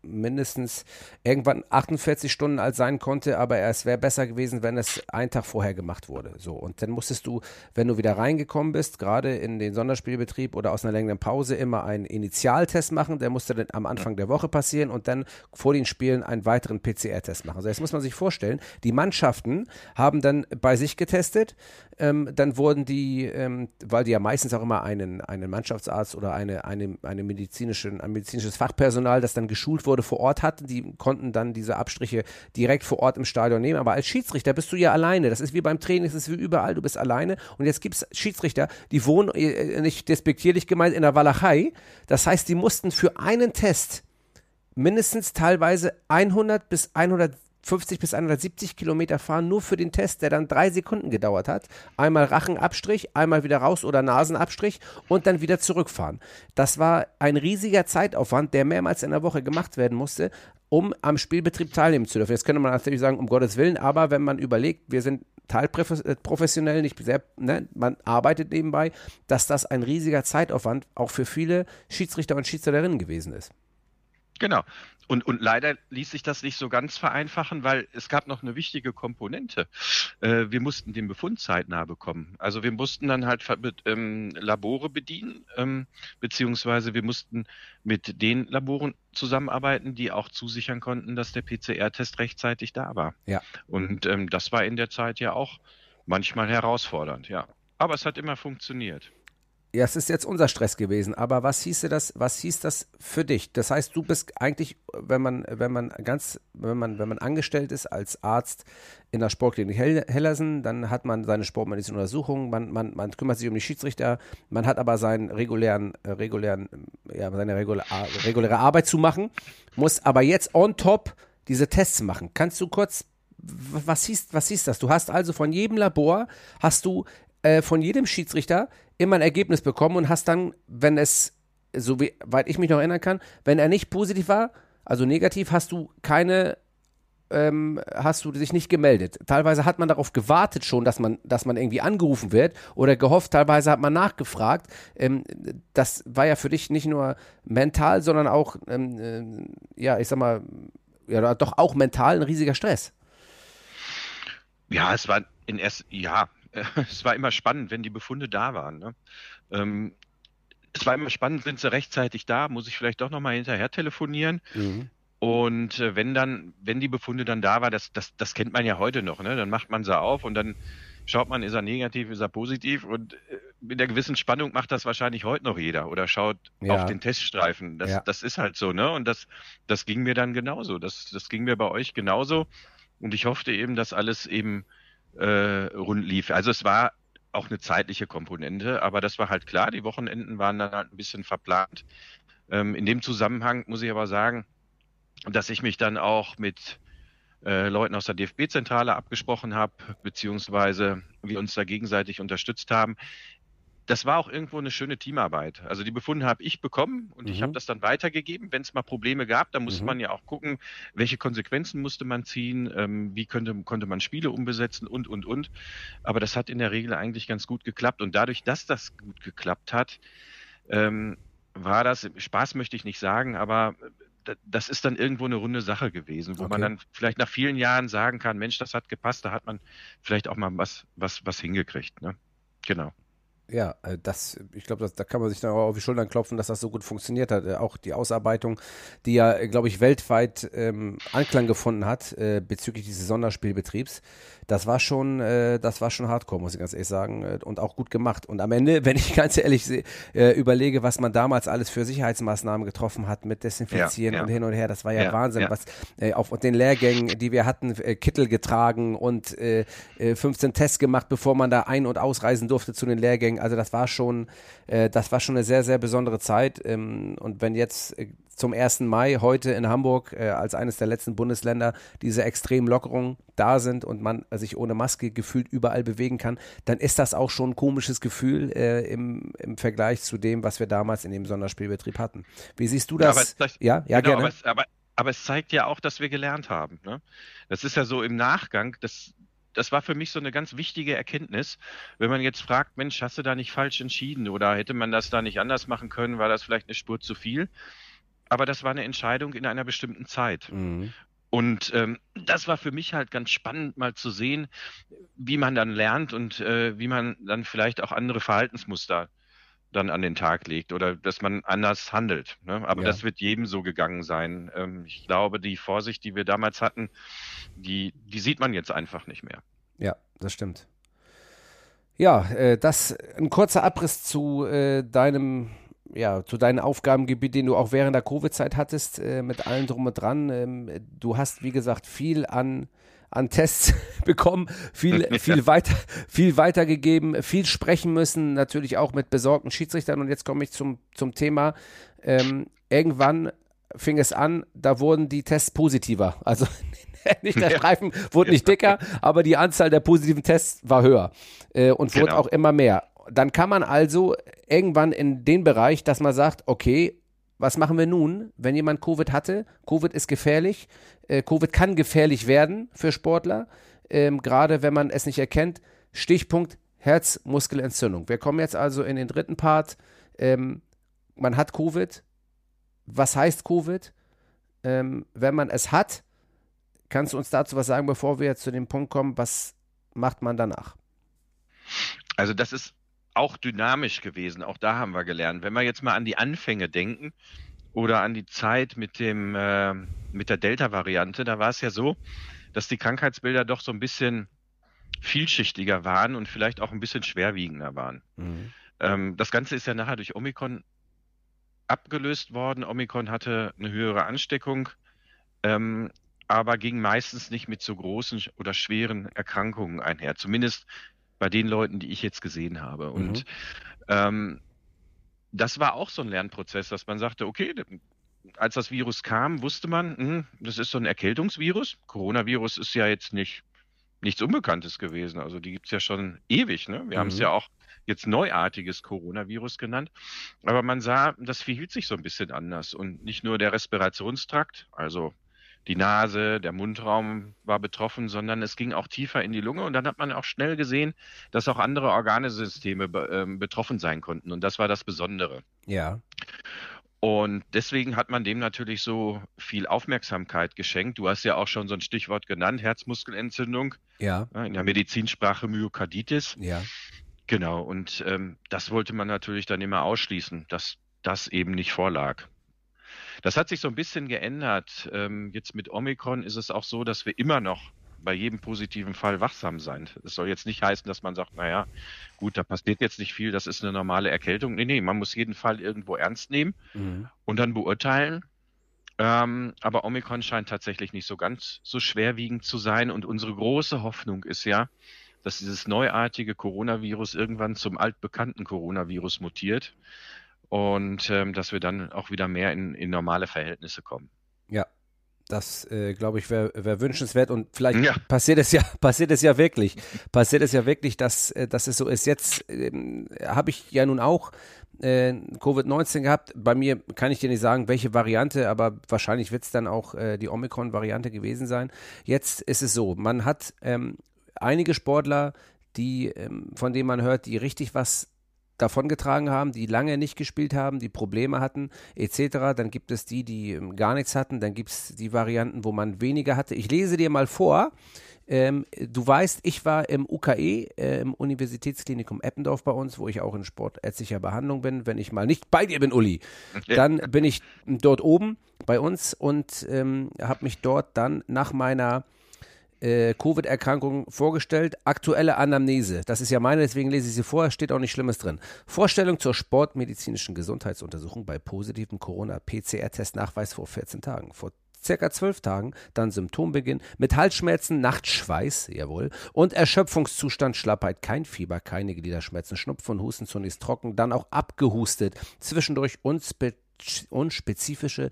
mindestens irgendwann 48 Stunden alt sein konnte, aber es wäre besser gewesen, wenn es einen Tag vorher gemacht wurde. So und dann musstest du, wenn du wieder reingekommen bist, gerade in den Sonderspielbetrieb oder aus einer längeren Pause, immer einen Initialtest machen. Der musste dann am Anfang der Woche passieren und dann vor den Spielen einen weiteren PCR-Test machen. Also jetzt muss man sich vorstellen, die Mannschaften haben dann bei sich getestet, ähm, dann wurden die, ähm, weil die ja meistens auch immer einen, einen Mannschaftsarzt oder eine, eine, eine medizinischen, ein medizinisches Fachpersonal, das dann geschult wurde vor Ort hatten, die konnten dann diese Abstriche direkt vor Ort im Stadion nehmen. Aber als Schiedsrichter bist du ja alleine. Das ist wie beim Training, das ist wie überall, du bist alleine. Und jetzt gibt es Schiedsrichter, die wohnen, äh, nicht despektierlich gemeint, in der Walachei. Das heißt, die mussten für einen Test mindestens teilweise 100 bis 100 50 bis 170 Kilometer fahren, nur für den Test, der dann drei Sekunden gedauert hat. Einmal Rachenabstrich, einmal wieder raus oder Nasenabstrich und dann wieder zurückfahren. Das war ein riesiger Zeitaufwand, der mehrmals in der Woche gemacht werden musste, um am Spielbetrieb teilnehmen zu dürfen. Jetzt könnte man natürlich sagen, um Gottes Willen, aber wenn man überlegt, wir sind teilprofessionell, nicht sehr, ne, man arbeitet nebenbei, dass das ein riesiger Zeitaufwand auch für viele Schiedsrichter und Schiedsrichterinnen gewesen ist. Genau. Und, und leider ließ sich das nicht so ganz vereinfachen, weil es gab noch eine wichtige Komponente. Äh, wir mussten den Befund zeitnah bekommen. Also wir mussten dann halt ähm, Labore bedienen, ähm, beziehungsweise wir mussten mit den Laboren zusammenarbeiten, die auch zusichern konnten, dass der PCR-Test rechtzeitig da war. Ja. Und ähm, das war in der Zeit ja auch manchmal herausfordernd, ja. Aber es hat immer funktioniert. Ja, es ist jetzt unser Stress gewesen, aber was hieße das, was hieß das für dich? Das heißt, du bist eigentlich, wenn man, wenn man ganz, wenn man, wenn man angestellt ist als Arzt in der Sportklinik Hellersen, dann hat man seine sportmedizinische Untersuchung, man, man, man kümmert sich um die Schiedsrichter, man hat aber seinen regulären, äh, regulären, ja, seine regulä reguläre Arbeit zu machen, muss aber jetzt on top diese Tests machen. Kannst du kurz was hieß, was hieß das? Du hast also von jedem Labor, hast du äh, von jedem Schiedsrichter immer ein Ergebnis bekommen und hast dann, wenn es, so wie, weit ich mich noch erinnern kann, wenn er nicht positiv war, also negativ, hast du keine ähm, hast du dich nicht gemeldet. Teilweise hat man darauf gewartet schon, dass man, dass man irgendwie angerufen wird oder gehofft, teilweise hat man nachgefragt. Ähm, das war ja für dich nicht nur mental, sondern auch, ähm, äh, ja, ich sag mal, ja, doch auch mental ein riesiger Stress. Ja, es war in erst, ja, es war immer spannend, wenn die Befunde da waren. Ne? Ähm, es war immer spannend, sind sie rechtzeitig da, muss ich vielleicht doch nochmal hinterher telefonieren. Mhm. Und äh, wenn dann, wenn die Befunde dann da war, das, das, das kennt man ja heute noch, ne? Dann macht man sie auf und dann schaut man, ist er negativ, ist er positiv und äh, mit der gewissen Spannung macht das wahrscheinlich heute noch jeder oder schaut ja. auf den Teststreifen. Das, ja. das ist halt so, ne? Und das, das ging mir dann genauso. Das, das ging mir bei euch genauso. Und ich hoffte eben, dass alles eben äh, rund lief. Also es war auch eine zeitliche Komponente, aber das war halt klar, die Wochenenden waren dann halt ein bisschen verplant. Ähm, in dem Zusammenhang muss ich aber sagen, dass ich mich dann auch mit äh, Leuten aus der DFB-Zentrale abgesprochen habe, beziehungsweise wir uns da gegenseitig unterstützt haben. Das war auch irgendwo eine schöne Teamarbeit. Also die Befunde habe ich bekommen und mhm. ich habe das dann weitergegeben. Wenn es mal Probleme gab, dann musste mhm. man ja auch gucken, welche Konsequenzen musste man ziehen, ähm, wie könnte, konnte man Spiele umbesetzen und, und, und. Aber das hat in der Regel eigentlich ganz gut geklappt. Und dadurch, dass das gut geklappt hat, ähm, war das, Spaß möchte ich nicht sagen, aber das ist dann irgendwo eine runde Sache gewesen, wo okay. man dann vielleicht nach vielen Jahren sagen kann, Mensch, das hat gepasst, da hat man vielleicht auch mal was, was, was hingekriegt. Ne? Genau ja, äh, das, ich glaube, da kann man sich dann auch auf die Schultern klopfen, dass das so gut funktioniert hat. Äh, auch die Ausarbeitung, die ja, äh, glaube ich, weltweit ähm, Anklang gefunden hat äh, bezüglich dieses Sonderspielbetriebs, das war schon, äh, das war schon Hardcore, muss ich ganz ehrlich sagen, äh, und auch gut gemacht. Und am Ende, wenn ich ganz ehrlich überlege, was man damals alles für Sicherheitsmaßnahmen getroffen hat mit Desinfizieren ja, ja. und hin und her, das war ja, ja Wahnsinn. Was auf den Lehrgängen, die wir hatten, Kittel getragen und 15 Tests gemacht, bevor man da ein- und ausreisen durfte zu den Lehrgängen also das war schon, äh, das war schon eine sehr, sehr besondere Zeit. Ähm, und wenn jetzt äh, zum 1. Mai heute in Hamburg äh, als eines der letzten Bundesländer diese extremen Lockerungen da sind und man sich ohne Maske gefühlt überall bewegen kann, dann ist das auch schon ein komisches Gefühl äh, im, im Vergleich zu dem, was wir damals in dem Sonderspielbetrieb hatten. Wie siehst du das? Ja, ja, ja genau, gerne. Aber es, aber, aber es zeigt ja auch, dass wir gelernt haben. Ne? Das ist ja so im Nachgang, das, das war für mich so eine ganz wichtige Erkenntnis. Wenn man jetzt fragt, Mensch, hast du da nicht falsch entschieden oder hätte man das da nicht anders machen können, war das vielleicht eine Spur zu viel? Aber das war eine Entscheidung in einer bestimmten Zeit. Mhm. Und ähm, das war für mich halt ganz spannend, mal zu sehen, wie man dann lernt und äh, wie man dann vielleicht auch andere Verhaltensmuster dann an den Tag legt oder dass man anders handelt. Ne? Aber ja. das wird jedem so gegangen sein. Ähm, ich glaube, die Vorsicht, die wir damals hatten, die, die sieht man jetzt einfach nicht mehr. Ja, das stimmt. Ja, äh, das ein kurzer Abriss zu äh, deinem ja, zu deinem Aufgabengebiet, den du auch während der Covid-Zeit hattest, äh, mit allem drum und dran. Ähm, du hast, wie gesagt, viel an an Tests bekommen, viel, viel weiter, viel weitergegeben, viel sprechen müssen, natürlich auch mit besorgten Schiedsrichtern. Und jetzt komme ich zum, zum Thema. Ähm, irgendwann fing es an, da wurden die Tests positiver. Also nicht der Streifen wurde nicht dicker, aber die Anzahl der positiven Tests war höher äh, und genau. wurde auch immer mehr. Dann kann man also irgendwann in den Bereich, dass man sagt, okay, was machen wir nun, wenn jemand Covid hatte? Covid ist gefährlich. Äh, Covid kann gefährlich werden für Sportler, ähm, gerade wenn man es nicht erkennt. Stichpunkt Herzmuskelentzündung. Wir kommen jetzt also in den dritten Part. Ähm, man hat Covid. Was heißt Covid? Ähm, wenn man es hat, kannst du uns dazu was sagen, bevor wir jetzt zu dem Punkt kommen, was macht man danach? Also das ist auch dynamisch gewesen. Auch da haben wir gelernt. Wenn wir jetzt mal an die Anfänge denken oder an die Zeit mit dem äh, mit der Delta-Variante, da war es ja so, dass die Krankheitsbilder doch so ein bisschen vielschichtiger waren und vielleicht auch ein bisschen schwerwiegender waren. Mhm. Ähm, das Ganze ist ja nachher durch Omikron abgelöst worden. Omikron hatte eine höhere Ansteckung, ähm, aber ging meistens nicht mit so großen oder schweren Erkrankungen einher. Zumindest bei den Leuten, die ich jetzt gesehen habe. Mhm. Und ähm, das war auch so ein Lernprozess, dass man sagte, okay, als das Virus kam, wusste man, mh, hm, das ist so ein Erkältungsvirus. Coronavirus ist ja jetzt nicht nichts Unbekanntes gewesen. Also die gibt es ja schon ewig. Ne? Wir mhm. haben es ja auch jetzt neuartiges Coronavirus genannt. Aber man sah, das verhielt sich so ein bisschen anders. Und nicht nur der Respirationstrakt, also die Nase, der Mundraum war betroffen, sondern es ging auch tiefer in die Lunge und dann hat man auch schnell gesehen, dass auch andere Organesysteme be äh, betroffen sein konnten und das war das Besondere. Ja. Und deswegen hat man dem natürlich so viel Aufmerksamkeit geschenkt. Du hast ja auch schon so ein Stichwort genannt, Herzmuskelentzündung. Ja. In der Medizinsprache Myokarditis. Ja. Genau. Und ähm, das wollte man natürlich dann immer ausschließen, dass das eben nicht vorlag. Das hat sich so ein bisschen geändert. Ähm, jetzt mit Omikron ist es auch so, dass wir immer noch bei jedem positiven Fall wachsam sein. Das soll jetzt nicht heißen, dass man sagt, naja, gut, da passiert jetzt nicht viel, das ist eine normale Erkältung. Nee, nee, man muss jeden Fall irgendwo ernst nehmen mhm. und dann beurteilen. Ähm, aber Omikron scheint tatsächlich nicht so ganz so schwerwiegend zu sein. Und unsere große Hoffnung ist ja, dass dieses neuartige Coronavirus irgendwann zum altbekannten Coronavirus mutiert und ähm, dass wir dann auch wieder mehr in, in normale Verhältnisse kommen. Ja, das, äh, glaube ich, wäre wär wünschenswert und vielleicht ja. passiert es ja, passiert es ja wirklich. Passiert es ja wirklich, dass, äh, dass es so ist. Jetzt ähm, habe ich ja nun auch äh, Covid-19 gehabt. Bei mir kann ich dir nicht sagen, welche Variante, aber wahrscheinlich wird es dann auch äh, die Omikron-Variante gewesen sein. Jetzt ist es so, man hat ähm, einige Sportler, die, ähm, von denen man hört, die richtig was davongetragen haben, die lange nicht gespielt haben, die Probleme hatten, etc. Dann gibt es die, die ähm, gar nichts hatten. Dann gibt es die Varianten, wo man weniger hatte. Ich lese dir mal vor. Ähm, du weißt, ich war im UKE, äh, im Universitätsklinikum Eppendorf bei uns, wo ich auch in sportärztlicher Behandlung bin. Wenn ich mal nicht bei dir bin, Uli, dann bin ich dort oben bei uns und ähm, habe mich dort dann nach meiner äh, Covid-Erkrankung vorgestellt. Aktuelle Anamnese. Das ist ja meine, deswegen lese ich sie vor, steht auch nicht Schlimmes drin. Vorstellung zur sportmedizinischen Gesundheitsuntersuchung bei positivem Corona-PCR-Testnachweis vor 14 Tagen. Vor circa zwölf Tagen, dann Symptombeginn mit Halsschmerzen, Nachtschweiß, jawohl, und Erschöpfungszustand, Schlappheit, kein Fieber, keine Gliederschmerzen, Schnupfen, Husten zunächst trocken, dann auch abgehustet, zwischendurch unspezifische unspezifische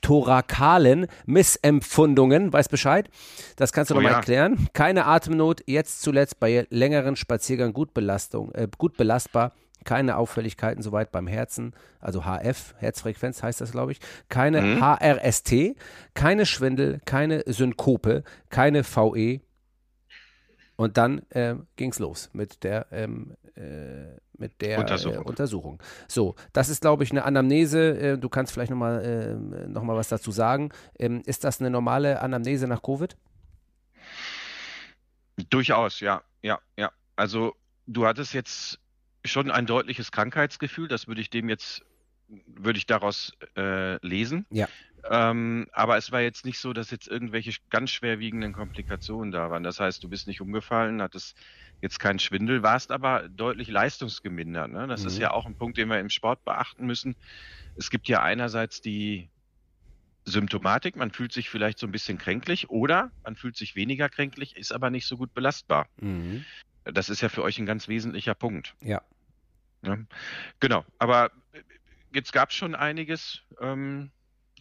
thorakalen Missempfundungen. Weiß Bescheid? Das kannst du oh, nochmal ja. erklären. Keine Atemnot, jetzt zuletzt bei längeren Spaziergängen gut, Belastung, äh, gut belastbar. Keine Auffälligkeiten soweit beim Herzen, also HF, Herzfrequenz heißt das, glaube ich. Keine mhm. HRST, keine Schwindel, keine Synkope, keine VE, und dann äh, ging es los mit der, ähm, äh, mit der Untersuchung. Äh, Untersuchung. So, das ist, glaube ich, eine Anamnese. Äh, du kannst vielleicht nochmal äh, noch was dazu sagen. Ähm, ist das eine normale Anamnese nach Covid? Durchaus, ja, ja, ja. Also du hattest jetzt schon ein deutliches Krankheitsgefühl. Das würde ich dem jetzt, würde ich daraus äh, lesen. Ja. Ähm, aber es war jetzt nicht so, dass jetzt irgendwelche ganz schwerwiegenden Komplikationen da waren. Das heißt, du bist nicht umgefallen, hattest jetzt keinen Schwindel, warst aber deutlich leistungsgemindert. Ne? Das mhm. ist ja auch ein Punkt, den wir im Sport beachten müssen. Es gibt ja einerseits die Symptomatik, man fühlt sich vielleicht so ein bisschen kränklich oder man fühlt sich weniger kränklich, ist aber nicht so gut belastbar. Mhm. Das ist ja für euch ein ganz wesentlicher Punkt. Ja. ja? Genau, aber jetzt gab es schon einiges. Ähm,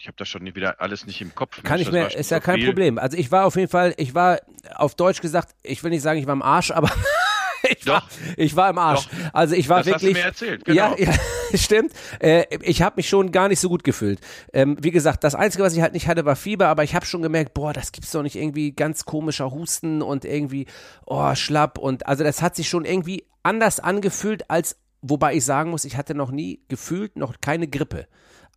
ich habe das schon wieder alles nicht im Kopf. Kann Mensch, ich mehr, ist ja kein viel. Problem. Also ich war auf jeden Fall, ich war auf Deutsch gesagt, ich will nicht sagen, ich war im Arsch, aber ich, Doch. War, ich war im Arsch. Doch. Also ich war das wirklich. Hast du mir erzählt, genau. Ja, ja stimmt. Äh, ich habe mich schon gar nicht so gut gefühlt. Ähm, wie gesagt, das Einzige, was ich halt nicht hatte, war Fieber, aber ich habe schon gemerkt, boah, das gibt's doch nicht irgendwie ganz komischer Husten und irgendwie, oh, schlapp und also das hat sich schon irgendwie anders angefühlt als Wobei ich sagen muss, ich hatte noch nie gefühlt noch keine Grippe.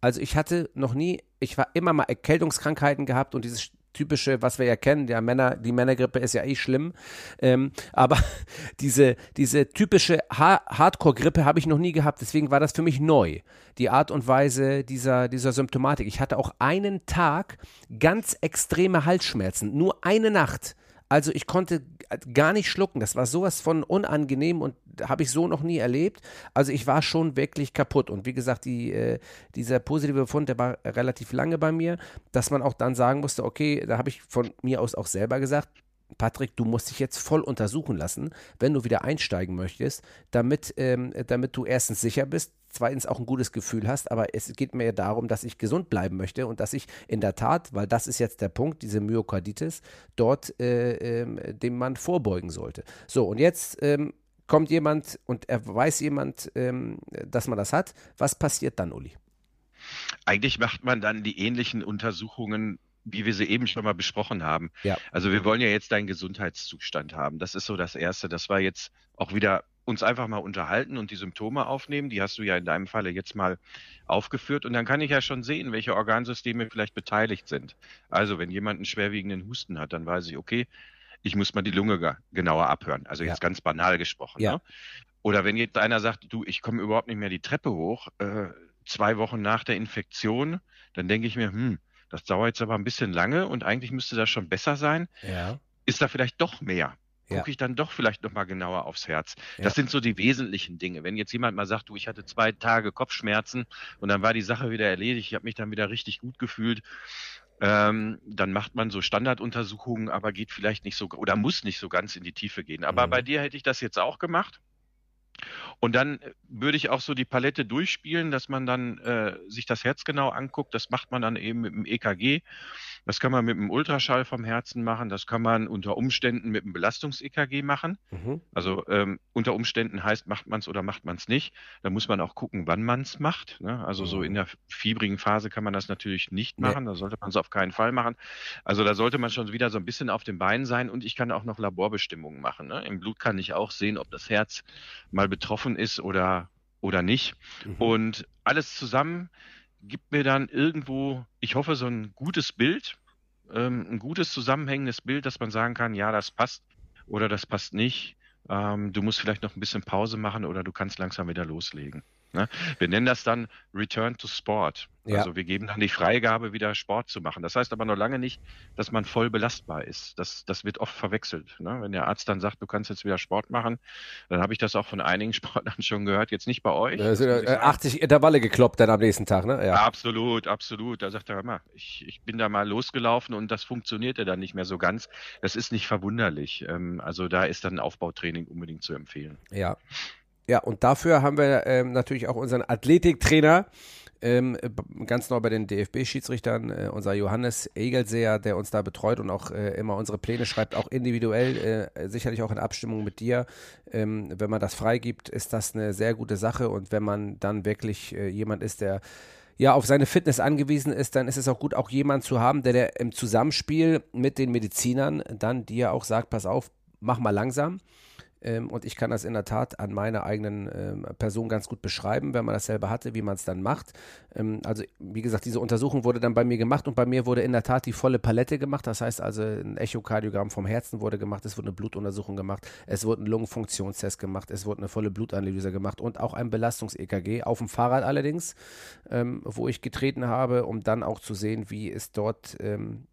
Also ich hatte noch nie, ich war immer mal Erkältungskrankheiten gehabt und dieses typische, was wir ja kennen, ja Männer, die Männergrippe ist ja eh schlimm, ähm, aber diese, diese typische ha Hardcore-Grippe habe ich noch nie gehabt, deswegen war das für mich neu, die Art und Weise dieser, dieser Symptomatik. Ich hatte auch einen Tag ganz extreme Halsschmerzen, nur eine Nacht. Also ich konnte gar nicht schlucken. Das war sowas von unangenehm und habe ich so noch nie erlebt. Also ich war schon wirklich kaputt. Und wie gesagt, die, äh, dieser positive Befund, der war relativ lange bei mir, dass man auch dann sagen musste, okay, da habe ich von mir aus auch selber gesagt, Patrick, du musst dich jetzt voll untersuchen lassen, wenn du wieder einsteigen möchtest, damit, ähm, damit du erstens sicher bist, zweitens auch ein gutes Gefühl hast, aber es geht mir ja darum, dass ich gesund bleiben möchte und dass ich in der Tat, weil das ist jetzt der Punkt, diese Myokarditis, dort äh, äh, dem man vorbeugen sollte. So, und jetzt ähm, kommt jemand und er weiß jemand, ähm, dass man das hat. Was passiert dann, Uli? Eigentlich macht man dann die ähnlichen Untersuchungen wie wir sie eben schon mal besprochen haben. Ja. Also wir wollen ja jetzt deinen Gesundheitszustand haben. Das ist so das Erste. Das war jetzt auch wieder uns einfach mal unterhalten und die Symptome aufnehmen. Die hast du ja in deinem Falle jetzt mal aufgeführt. Und dann kann ich ja schon sehen, welche Organsysteme vielleicht beteiligt sind. Also wenn jemand einen schwerwiegenden Husten hat, dann weiß ich, okay, ich muss mal die Lunge genauer abhören. Also jetzt ja. ganz banal gesprochen. Ja. Ne? Oder wenn jetzt einer sagt, du, ich komme überhaupt nicht mehr die Treppe hoch, äh, zwei Wochen nach der Infektion, dann denke ich mir, hm, das dauert jetzt aber ein bisschen lange und eigentlich müsste das schon besser sein. Ja. Ist da vielleicht doch mehr? Gucke ja. ich dann doch vielleicht nochmal genauer aufs Herz. Ja. Das sind so die wesentlichen Dinge. Wenn jetzt jemand mal sagt, du, ich hatte zwei Tage Kopfschmerzen und dann war die Sache wieder erledigt, ich habe mich dann wieder richtig gut gefühlt, ähm, dann macht man so Standarduntersuchungen, aber geht vielleicht nicht so oder muss nicht so ganz in die Tiefe gehen. Aber mhm. bei dir hätte ich das jetzt auch gemacht. Und dann äh, würde ich auch so die Palette durchspielen, dass man dann äh, sich das Herz genau anguckt. Das macht man dann eben mit dem EKG. Das kann man mit dem Ultraschall vom Herzen machen. Das kann man unter Umständen mit dem Belastungs-EKG machen. Mhm. Also ähm, unter Umständen heißt, macht man es oder macht man es nicht. Da muss man auch gucken, wann man es macht. Ne? Also mhm. so in der fiebrigen Phase kann man das natürlich nicht machen. Nee. Da sollte man es auf keinen Fall machen. Also da sollte man schon wieder so ein bisschen auf dem Bein sein. Und ich kann auch noch Laborbestimmungen machen. Ne? Im Blut kann ich auch sehen, ob das Herz mal betroffen ist oder, oder nicht. Mhm. Und alles zusammen gibt mir dann irgendwo, ich hoffe, so ein gutes Bild, ähm, ein gutes zusammenhängendes Bild, dass man sagen kann, ja, das passt oder das passt nicht. Ähm, du musst vielleicht noch ein bisschen Pause machen oder du kannst langsam wieder loslegen. Ne? Wir nennen das dann Return to Sport. Ja. Also wir geben dann die Freigabe, wieder Sport zu machen. Das heißt aber noch lange nicht, dass man voll belastbar ist. Das, das wird oft verwechselt. Ne? Wenn der Arzt dann sagt, du kannst jetzt wieder Sport machen, dann habe ich das auch von einigen Sportlern schon gehört. Jetzt nicht bei euch. Also, äh, 80 Intervalle gekloppt dann am nächsten Tag, ne? Ja. Absolut, absolut. Da sagt er immer, ich, ich bin da mal losgelaufen und das funktionierte dann nicht mehr so ganz. Das ist nicht verwunderlich. Ähm, also da ist dann Aufbautraining unbedingt zu empfehlen. Ja. Ja, und dafür haben wir ähm, natürlich auch unseren Athletiktrainer, ähm, ganz neu bei den DFB-Schiedsrichtern, äh, unser Johannes Egelseer, der uns da betreut und auch äh, immer unsere Pläne schreibt, auch individuell, äh, sicherlich auch in Abstimmung mit dir. Ähm, wenn man das freigibt, ist das eine sehr gute Sache und wenn man dann wirklich äh, jemand ist, der ja auf seine Fitness angewiesen ist, dann ist es auch gut, auch jemand zu haben, der, der im Zusammenspiel mit den Medizinern dann dir auch sagt, pass auf, mach mal langsam ähm, und ich kann das in der Tat an meiner eigenen ähm, Person ganz gut beschreiben, wenn man das selber hatte, wie man es dann macht. Ähm, also, wie gesagt, diese Untersuchung wurde dann bei mir gemacht und bei mir wurde in der Tat die volle Palette gemacht. Das heißt also, ein Echokardiogramm vom Herzen wurde gemacht, es wurde eine Blutuntersuchung gemacht, es wurde ein Lungenfunktionstest gemacht, es wurde eine volle Blutanalyse gemacht und auch ein Belastungs-EKG auf dem Fahrrad allerdings, ähm, wo ich getreten habe, um dann auch zu sehen, wie ist dort, ähm,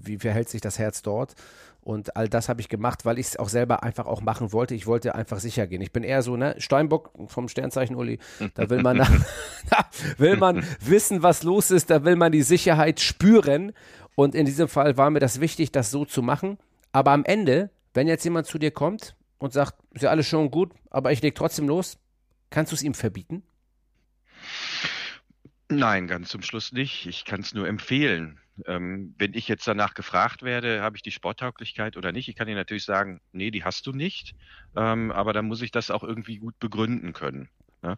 wie verhält sich das Herz dort. Und all das habe ich gemacht, weil ich es auch selber einfach auch machen wollte. Ich wollte einfach sicher gehen. Ich bin eher so, ne, Steinbock vom Sternzeichen Uli. Da will man, da will man wissen, was los ist. Da will man die Sicherheit spüren. Und in diesem Fall war mir das wichtig, das so zu machen. Aber am Ende, wenn jetzt jemand zu dir kommt und sagt, ist ja alles schon gut, aber ich lege trotzdem los, kannst du es ihm verbieten? Nein, ganz zum Schluss nicht. Ich kann es nur empfehlen. Ähm, wenn ich jetzt danach gefragt werde, habe ich die Sporttauglichkeit oder nicht, ich kann dir natürlich sagen, nee, die hast du nicht, ähm, aber dann muss ich das auch irgendwie gut begründen können. Ne?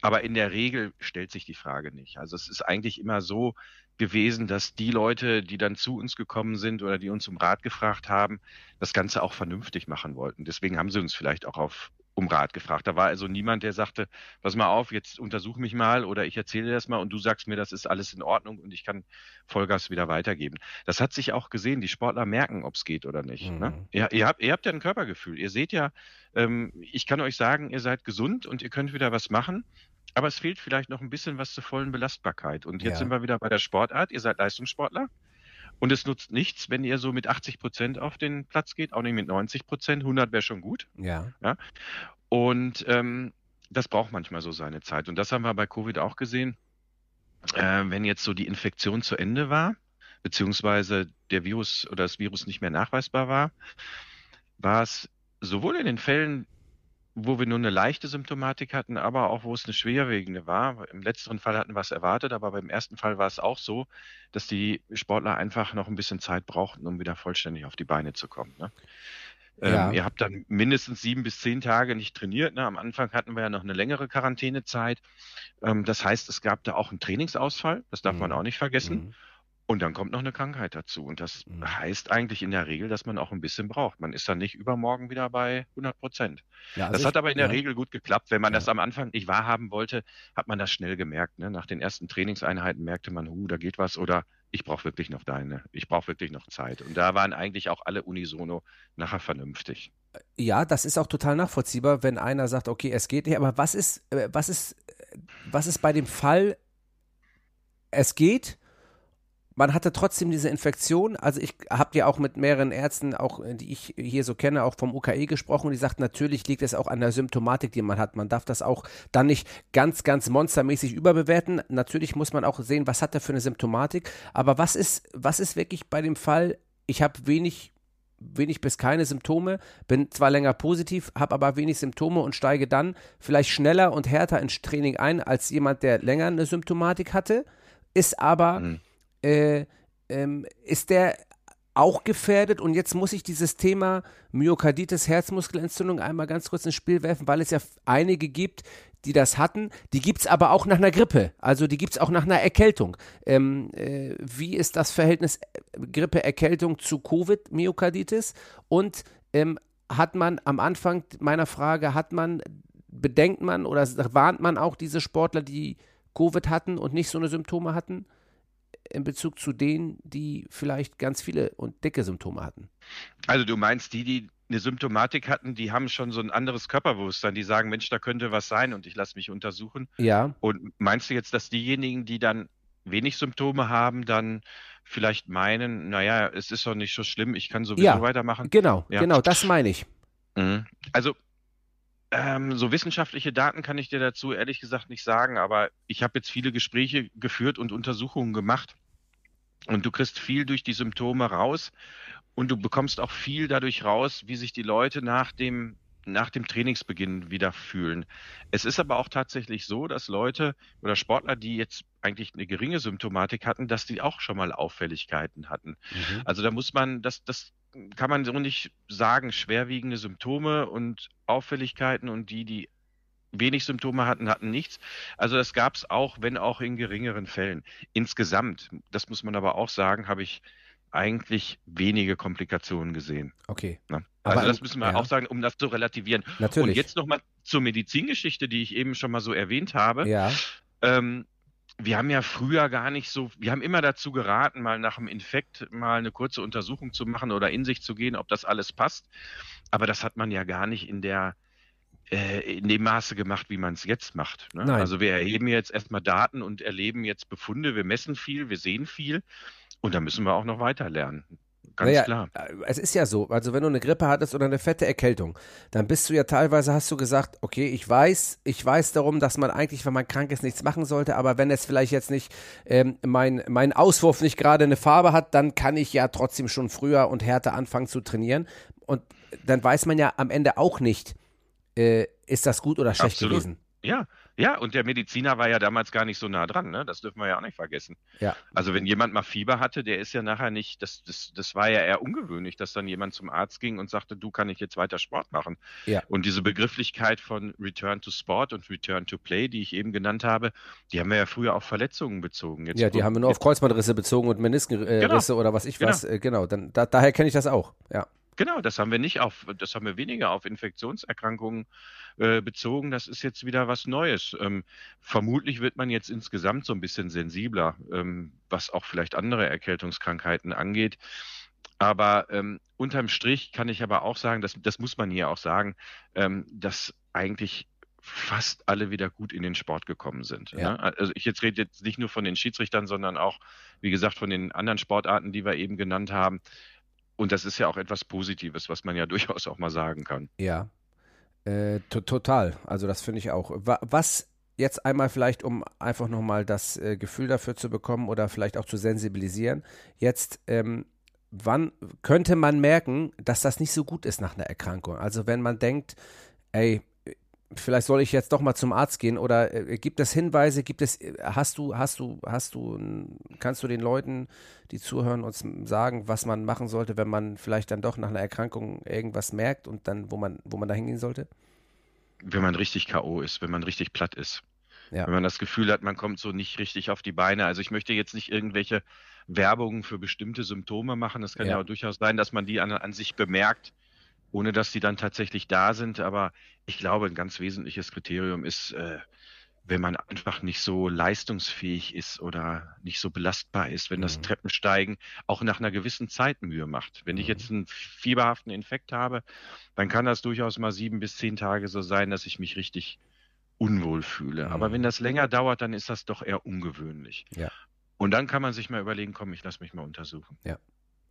Aber in der Regel stellt sich die Frage nicht. Also es ist eigentlich immer so gewesen, dass die Leute, die dann zu uns gekommen sind oder die uns um Rat gefragt haben, das Ganze auch vernünftig machen wollten. Deswegen haben sie uns vielleicht auch auf um Rat gefragt. Da war also niemand, der sagte, pass mal auf, jetzt untersuch mich mal oder ich erzähle dir das mal und du sagst mir, das ist alles in Ordnung und ich kann Vollgas wieder weitergeben. Das hat sich auch gesehen. Die Sportler merken, ob es geht oder nicht. Ne? Mhm. Ne? Ihr, ihr, habt, ihr habt ja ein Körpergefühl. Ihr seht ja, ähm, ich kann euch sagen, ihr seid gesund und ihr könnt wieder was machen. Aber es fehlt vielleicht noch ein bisschen was zur vollen Belastbarkeit. Und jetzt ja. sind wir wieder bei der Sportart. Ihr seid Leistungssportler. Und es nutzt nichts, wenn ihr so mit 80 Prozent auf den Platz geht, auch nicht mit 90 Prozent. 100 wäre schon gut. Ja. ja? Und ähm, das braucht manchmal so seine Zeit. Und das haben wir bei Covid auch gesehen. Äh, wenn jetzt so die Infektion zu Ende war, beziehungsweise der Virus oder das Virus nicht mehr nachweisbar war, war es sowohl in den Fällen, wo wir nur eine leichte Symptomatik hatten, aber auch wo es eine schwerwiegende war. Im letzteren Fall hatten wir es erwartet, aber beim ersten Fall war es auch so, dass die Sportler einfach noch ein bisschen Zeit brauchten, um wieder vollständig auf die Beine zu kommen. Ne? Ähm, ja. ihr habt dann mindestens sieben bis zehn Tage nicht trainiert. Ne? Am Anfang hatten wir ja noch eine längere Quarantänezeit. Ähm, das heißt, es gab da auch einen Trainingsausfall. Das darf mhm. man auch nicht vergessen. Mhm. Und dann kommt noch eine Krankheit dazu. Und das Mhm. heißt eigentlich in der Regel, dass man auch ein bisschen braucht. Man ist dann nicht übermorgen wieder bei 100 Prozent. Ja, also Das ich- hat aber in der ja. Regel gut geklappt. Wenn man Ja. das am Anfang nicht wahrhaben wollte, hat man das schnell gemerkt. Ne? Nach den ersten Trainingseinheiten merkte man, hu, da geht was oder ich brauche wirklich noch deine, ich brauche wirklich noch Zeit. Und da waren eigentlich auch alle unisono nachher vernünftig. Ja, das ist auch total nachvollziehbar, wenn einer sagt, okay, es geht nicht, aber was ist, äh, was ist, äh, was ist bei dem Fall, es geht, man hatte trotzdem diese Infektion, also ich habe ja auch mit mehreren Ärzten, auch äh, die ich hier so kenne, auch vom UKE gesprochen, die sagt, natürlich liegt es auch an der Symptomatik, die man hat. Man darf das auch dann nicht ganz, ganz monstermäßig überbewerten. Natürlich muss man auch sehen, was hat er für eine Symptomatik, aber was ist, was ist wirklich bei dem Fall, ich habe wenig wenig bis keine Symptome, bin zwar länger positiv, habe aber wenig Symptome und steige dann vielleicht schneller und härter ins Training ein als jemand, der länger eine Symptomatik hatte, ist aber, Mhm. Äh, ähm, ist der auch gefährdet und jetzt muss ich dieses Thema Myokarditis, Herzmuskelentzündung einmal ganz kurz ins Spiel werfen, weil es ja einige gibt, die das hatten. Die gibt es aber auch nach einer Grippe, also die gibt es auch nach einer Erkältung. Ähm, äh, wie ist das Verhältnis äh, Grippe-Erkältung zu Covid-Myokarditis? Und ähm, hat man am Anfang meiner Frage, hat man, bedenkt man oder warnt man auch diese Sportler, die Covid hatten und nicht so eine Symptome hatten, in Bezug zu denen, die vielleicht ganz viele und dicke Symptome hatten? Also du meinst, die, die eine Symptomatik hatten, die haben schon so ein anderes Körperbewusstsein. Die sagen, Mensch, da könnte was sein und ich lasse mich untersuchen. Ja, Und meinst du jetzt, dass diejenigen, die dann wenig Symptome haben, dann vielleicht meinen, naja, es ist doch nicht so schlimm, ich kann sowieso Ja. weitermachen? genau, Ja. genau, das meine ich. Mhm. Also ähm, so wissenschaftliche Daten kann ich dir dazu ehrlich gesagt nicht sagen, aber ich habe jetzt viele Gespräche geführt und Untersuchungen gemacht. Und du kriegst viel durch die Symptome raus und du bekommst auch viel dadurch raus, wie sich die Leute nach dem nach dem Trainingsbeginn wieder fühlen. Es ist aber auch tatsächlich so, dass Leute oder Sportler, die jetzt eigentlich eine geringe Symptomatik hatten, dass die auch schon mal Auffälligkeiten hatten. Mhm. Also da muss man, das, das kann man so nicht sagen, schwerwiegende Symptome und Auffälligkeiten und die, die wenig Symptome hatten, hatten nichts. Also das gab es auch, wenn auch in geringeren Fällen. Insgesamt, das muss man aber auch sagen, habe ich eigentlich wenige Komplikationen gesehen. Okay, Ne? Aber Also das im- müssen wir ja. auch sagen, um das zu relativieren. natürlich. Und jetzt nochmal zur Medizingeschichte, die ich eben schon mal so erwähnt habe. ja, Ähm, wir haben ja früher gar nicht so, wir haben immer dazu geraten, mal nach dem Infekt mal eine kurze Untersuchung zu machen oder in sich zu gehen, ob das alles passt. Aber das hat man ja gar nicht in der äh, in dem Maße gemacht, wie man es jetzt macht. Ne? Also wir erheben jetzt erstmal Daten und erleben jetzt Befunde, wir messen viel, wir sehen viel und da müssen wir auch noch weiter lernen. Ganz Naja, klar. äh, Es ist ja so, also wenn du eine Grippe hattest oder eine fette Erkältung, dann bist du ja teilweise, hast du gesagt, okay, ich weiß, ich weiß darum, dass man eigentlich, wenn man krank ist, nichts machen sollte, aber wenn es vielleicht jetzt nicht, ähm, mein, mein Auswurf nicht gerade eine Farbe hat, dann kann ich ja trotzdem schon früher und härter anfangen zu trainieren. Und dann weiß man ja am Ende auch nicht, äh, ist das gut oder schlecht Absolut. gewesen. Ja, ja, und der Mediziner war ja damals gar nicht so nah dran, ne? Das dürfen wir ja auch nicht vergessen. Ja. Also wenn jemand mal Fieber hatte, der ist ja nachher nicht, das, das, das war ja eher ungewöhnlich, dass dann jemand zum Arzt ging und sagte, du kann ich jetzt weiter Sport machen. Ja. Und diese Begrifflichkeit von Return to Sport und Return to Play, die ich eben genannt habe, die haben wir ja früher auf Verletzungen bezogen. Jetzt, Ja, die haben wir nur auf Kreuzbandrisse bezogen und Meniskenrisse Genau. Oder was ich Genau. was. Äh, genau, dann, da, daher kenne ich das auch. Ja. Genau, das haben wir nicht auf, das haben wir weniger auf Infektionserkrankungen äh, bezogen. Das ist jetzt wieder was Neues. Ähm, vermutlich wird man jetzt insgesamt so ein bisschen sensibler, ähm, was auch vielleicht andere Erkältungskrankheiten angeht. Aber ähm, unterm Strich kann ich aber auch sagen, das, das muss man hier auch sagen, ähm, dass eigentlich fast alle wieder gut in den Sport gekommen sind. Ja. Ne? Also ich jetzt rede jetzt nicht nur von den Schiedsrichtern, sondern auch, wie gesagt, von den anderen Sportarten, die wir eben genannt haben. Und das ist ja auch etwas Positives, was man ja durchaus auch mal sagen kann. Ja, äh, to total. Also das finde ich auch. Wa was jetzt einmal vielleicht, um einfach nochmal das äh, Gefühl dafür zu bekommen oder vielleicht auch zu sensibilisieren, jetzt, ähm, wann könnte man merken, dass das nicht so gut ist nach einer Erkrankung? Also wenn man denkt, ey, vielleicht soll ich jetzt doch mal zum Arzt gehen oder äh, gibt es Hinweise, gibt es, äh, hast du, hast du, hast du, kannst du den Leuten, die zuhören, uns sagen, was man machen sollte, wenn man vielleicht dann doch nach einer Erkrankung irgendwas merkt und dann, wo man, wo man da hingehen sollte? Wenn man richtig K.O. ist, wenn man richtig platt ist. Ja. Wenn man das Gefühl hat, man kommt so nicht richtig auf die Beine. Also ich möchte jetzt nicht irgendwelche Werbung für bestimmte Symptome machen. Es kann ja. ja, auch durchaus sein, dass man die an, an sich bemerkt, ohne dass die dann tatsächlich da sind. Aber ich glaube, ein ganz wesentliches Kriterium ist, äh, wenn man einfach nicht so leistungsfähig ist oder nicht so belastbar ist, wenn das mhm. Treppensteigen auch nach einer gewissen Zeit Mühe macht. Wenn ich mhm. jetzt einen fieberhaften Infekt habe, dann kann das durchaus mal sieben bis zehn Tage so sein, dass ich mich richtig unwohl fühle. Aber wenn mhm. das länger dauert, dann ist das doch eher ungewöhnlich. Ja. Und dann kann man sich mal überlegen, komm, ich lass mich mal untersuchen. Ja,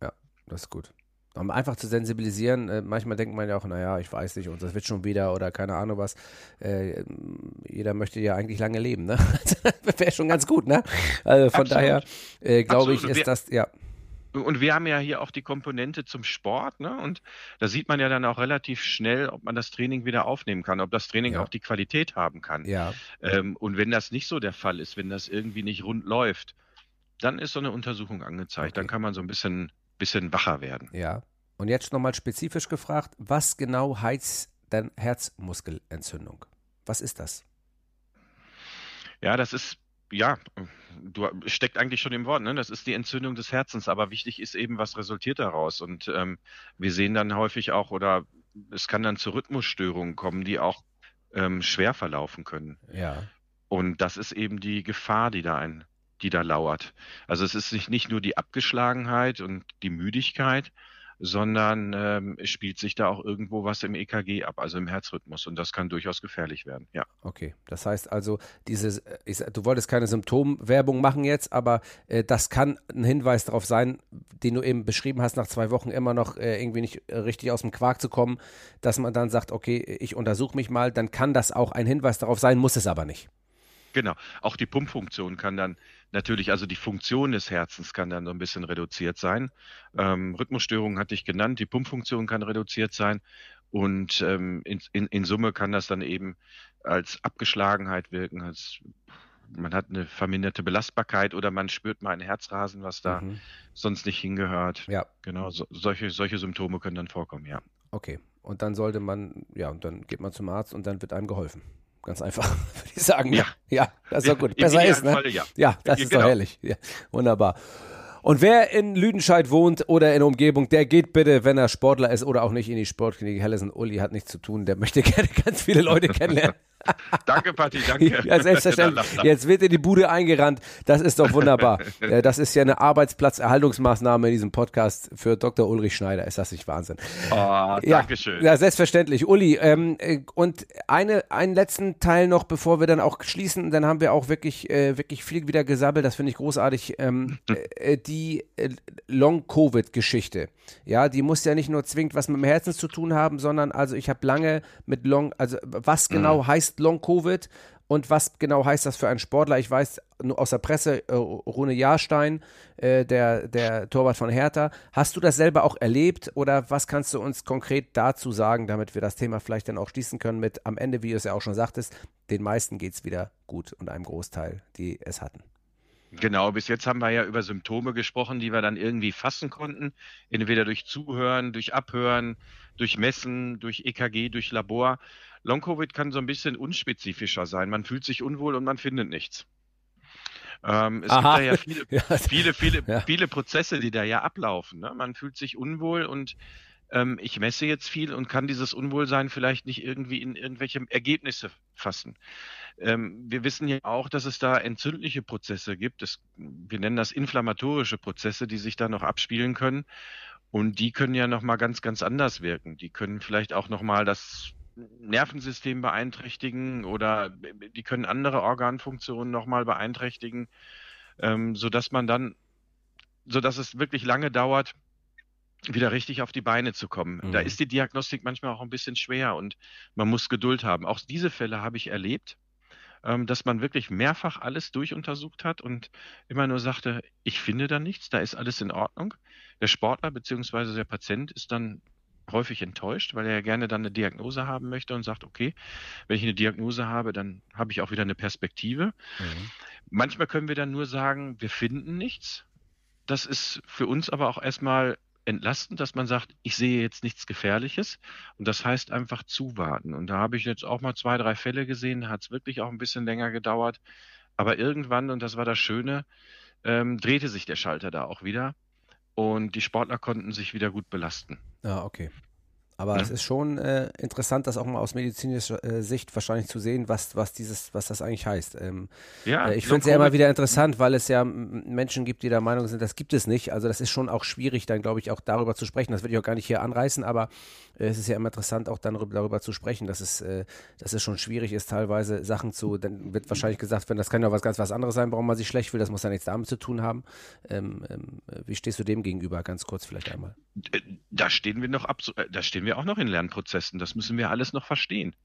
ja, das ist gut um einfach zu sensibilisieren. Äh, manchmal denkt man ja auch, naja, ich weiß nicht, und das wird schon wieder oder keine Ahnung was. Äh, jeder möchte ja eigentlich lange leben, ne? Wäre schon ganz gut, ne? Also von Absolut. daher äh, glaube ich, ist das, ja. Und wir haben ja hier auch die Komponente zum Sport, ne? Und da sieht man ja dann auch relativ schnell, ob man das Training wieder aufnehmen kann, ob das Training ja. auch die Qualität haben kann. Ja. Ähm, und wenn das nicht so der Fall ist, wenn das irgendwie nicht rund läuft, dann ist so eine Untersuchung angezeigt. Okay. Dann kann man so ein bisschen bisschen wacher werden. Ja. Und jetzt nochmal spezifisch gefragt, was genau heißt denn Herzmuskelentzündung? Was ist das? Ja, das ist, ja, du steckt eigentlich schon im Wort, ne? Das ist die Entzündung des Herzens, aber wichtig ist eben, was resultiert daraus. Und ähm, wir sehen dann häufig auch, oder es kann dann zu Rhythmusstörungen kommen, die auch ähm, schwer verlaufen können. Ja. Und das ist eben die Gefahr, die da ein die da lauert. Also es ist nicht nur die Abgeschlagenheit und die Müdigkeit, sondern ähm, es spielt sich da auch irgendwo was im EKG ab, also im Herzrhythmus. Und das kann durchaus gefährlich werden, ja. Okay, das heißt also, dieses, ich, du wolltest keine Symptomwerbung machen jetzt, aber äh, das kann ein Hinweis darauf sein, den du eben beschrieben hast, nach zwei Wochen immer noch äh, irgendwie nicht äh, richtig aus dem Quark zu kommen, dass man dann sagt, okay, ich untersuche mich mal, dann kann das auch ein Hinweis darauf sein, muss es aber nicht. Genau. Auch die Pumpfunktion kann dann natürlich, also die Funktion des Herzens kann dann so ein bisschen reduziert sein. Ähm, Rhythmusstörungen hatte ich genannt, die Pumpfunktion kann reduziert sein. Und ähm, in, in, in Summe kann das dann eben als Abgeschlagenheit wirken, als man hat eine verminderte Belastbarkeit oder man spürt mal ein Herzrasen, was da mhm. sonst nicht hingehört. Ja. Genau, so, solche, solche Symptome können dann vorkommen, ja. Okay. Und dann sollte man, ja, und dann geht man zum Arzt und dann wird einem geholfen. Ganz einfach, würde ich sagen. Ja, ja das ist doch gut. Besser ist, ne? Falle, ja. ja, das ist genau. doch herrlich. Ja, wunderbar. Und wer in Lüdenscheid wohnt oder in der Umgebung, der geht bitte, wenn er Sportler ist oder auch nicht in die Sportklinik Hellesen. Uli hat nichts zu tun, der möchte gerne ganz viele Leute kennenlernen. Danke, Patti, danke. Ja, selbstverständlich. Jetzt wird in die Bude eingerannt. Das ist doch wunderbar. Das ist ja eine Arbeitsplatzerhaltungsmaßnahme in diesem Podcast für Dr. Ulrich Schneider. Ist das nicht Wahnsinn? Oh, ja, danke schön. Ja, selbstverständlich. Uli, ähm, äh, und eine, einen letzten Teil noch, bevor wir dann auch schließen. Dann haben wir auch wirklich, äh, wirklich viel wieder gesammelt. Das finde ich großartig. Ähm, äh, die äh, Long-Covid-Geschichte. Ja, die muss ja nicht nur zwingend was mit dem Herzen zu tun haben, sondern also ich habe lange mit Long, also was genau mhm. heißt Long-Covid und was genau heißt das für einen Sportler? Ich weiß nur aus der Presse, äh, Rune Jahrstein, äh, der, der Torwart von Hertha. Hast du das selber auch erlebt oder was kannst du uns konkret dazu sagen, damit wir das Thema vielleicht dann auch schließen können mit am Ende, wie du es ja auch schon sagtest, den meisten geht es wieder gut und einem Großteil, die es hatten? Genau, bis jetzt haben wir ja über Symptome gesprochen, die wir dann irgendwie fassen konnten. Entweder durch Zuhören, durch Abhören, durch Messen, durch EKG, durch Labor. Long-Covid kann so ein bisschen unspezifischer sein. Man fühlt sich unwohl und man findet nichts. Ähm, es Aha. gibt da ja viele, viele, viele, ja. viele Prozesse, die da ja ablaufen. Ne? Man fühlt sich unwohl und ähm, ich messe jetzt viel und kann dieses Unwohlsein vielleicht nicht irgendwie in irgendwelche Ergebnisse fassen. Ähm, wir wissen ja auch, dass es da entzündliche Prozesse gibt. Das, wir nennen das inflammatorische Prozesse, die sich da noch abspielen können. Und die können ja nochmal ganz, ganz anders wirken. Die können vielleicht auch nochmal das Nervensystem beeinträchtigen oder die können andere Organfunktionen nochmal beeinträchtigen, ähm, sodass man dann, sodass es wirklich lange dauert, wieder richtig auf die Beine zu kommen. Mhm. Da ist die Diagnostik manchmal auch ein bisschen schwer und man muss Geduld haben. Auch diese Fälle habe ich erlebt, ähm, dass man wirklich mehrfach alles durchuntersucht hat und immer nur sagte, ich finde da nichts, da ist alles in Ordnung. Der Sportler bzw. der Patient ist dann häufig enttäuscht, weil er ja gerne dann eine Diagnose haben möchte und sagt, okay, wenn ich eine Diagnose habe, dann habe ich auch wieder eine Perspektive. Mhm. Manchmal können wir dann nur sagen, wir finden nichts. Das ist für uns aber auch erstmal entlastend, dass man sagt, ich sehe jetzt nichts Gefährliches. Und das heißt einfach zuwarten. Und da habe ich jetzt auch mal zwei, drei Fälle gesehen, hat es wirklich auch ein bisschen länger gedauert. Aber irgendwann, und das war das Schöne, ähm, drehte sich der Schalter da auch wieder. Und die Sportler konnten sich wieder gut belasten. Ja, okay. Aber ja. es ist schon äh, interessant, das auch mal aus medizinischer äh, Sicht wahrscheinlich zu sehen, was, was dieses, was das eigentlich heißt. Ähm, ja, äh, ich finde es ja immer wieder interessant, weil es ja Menschen gibt, die der Meinung sind, das gibt es nicht. Also das ist schon auch schwierig, dann glaube ich auch darüber zu sprechen. Das würde ich auch gar nicht hier anreißen, aber äh, es ist ja immer interessant, auch dann darüber zu sprechen, dass es, äh, dass es schon schwierig ist, teilweise Sachen zu, dann wird wahrscheinlich gesagt, wenn das kann ja was ganz was anderes sein, warum man sich schlecht fühlt, das muss ja nichts damit zu tun haben. Ähm, ähm, wie stehst du dem gegenüber? Ganz kurz vielleicht einmal. Da stehen wir noch absolut, da stehen wir auch noch in Lernprozessen. Das müssen wir alles noch verstehen.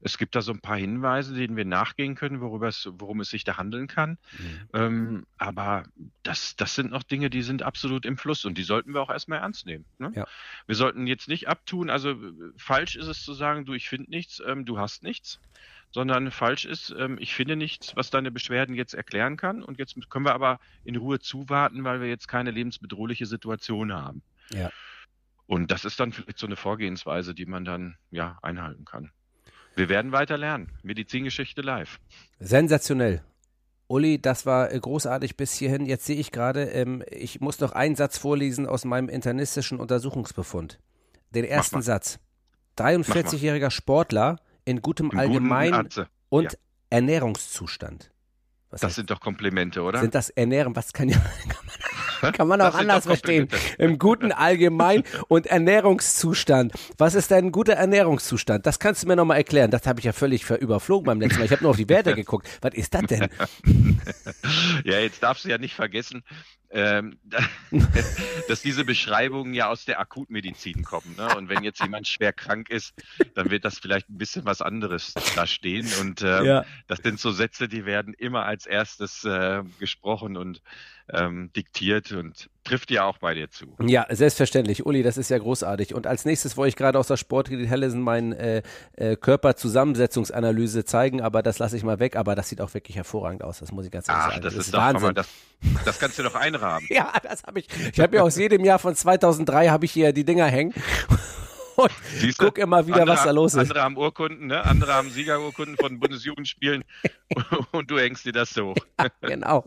Es gibt da so ein paar Hinweise, denen wir nachgehen können, worüber es, worum es sich da handeln kann. Mhm. Ähm, aber das, das sind noch Dinge, die sind absolut im Fluss und die sollten wir auch erstmal ernst nehmen. Ne? Ja. Wir sollten jetzt nicht abtun, also falsch ist es zu sagen, du, ich finde nichts, ähm, du hast nichts sondern falsch ist, ähm, ich finde nichts, was deine Beschwerden jetzt erklären kann. Und jetzt können wir aber in Ruhe zuwarten, weil wir jetzt keine lebensbedrohliche Situation haben. Ja. Und das ist dann vielleicht so eine Vorgehensweise, die man dann ja einhalten kann. Wir werden weiter lernen. Medizingeschichte live. Sensationell. Uli, das war äh, großartig bis hierhin. Jetzt sehe ich gerade, ähm, ich muss noch einen Satz vorlesen aus meinem internistischen Untersuchungsbefund. Den ersten Satz. 43-jähriger Sportler in gutem Allgemein- und ja. Ernährungszustand. Was das heißt, sind doch Komplimente, oder? Sind das Ernähren? Was kann, ja, kann man Kann man auch anders verstehen. Im guten Allgemein- und Ernährungszustand. Was ist denn ein guter Ernährungszustand? Das kannst du mir nochmal erklären. Das habe ich ja völlig überflogen beim letzten Mal. Ich habe nur auf die Werte geguckt. Was ist das denn? Ja, jetzt darfst du ja nicht vergessen, ähm, dass diese Beschreibungen ja aus der Akutmedizin kommen. Ne? Und wenn jetzt jemand schwer krank ist, dann wird das vielleicht ein bisschen was anderes da stehen. Und ähm, ja. das sind so Sätze, die werden immer als erstes äh, gesprochen und ähm, diktiert und trifft ja auch bei dir zu. Ja, selbstverständlich. Uli, das ist ja großartig. Und als nächstes wollte ich gerade aus der Sportkredit Hellesen meine äh, äh, Körperzusammensetzungsanalyse zeigen, aber das lasse ich mal weg. Aber das sieht auch wirklich hervorragend aus. Das muss ich ganz ehrlich Ach, sagen. Das, das ist, ist Wahnsinn. Mal, das, das kannst du doch einrahmen. ja, das habe ich. Ich habe ja aus jedem Jahr von 2003 habe ich hier die Dinger hängen und Siehste, guck immer wieder, was da los ist. Andere haben Urkunden, ne? andere haben Siegerurkunden von Bundesjugendspielen und du hängst dir das so. Ja, genau.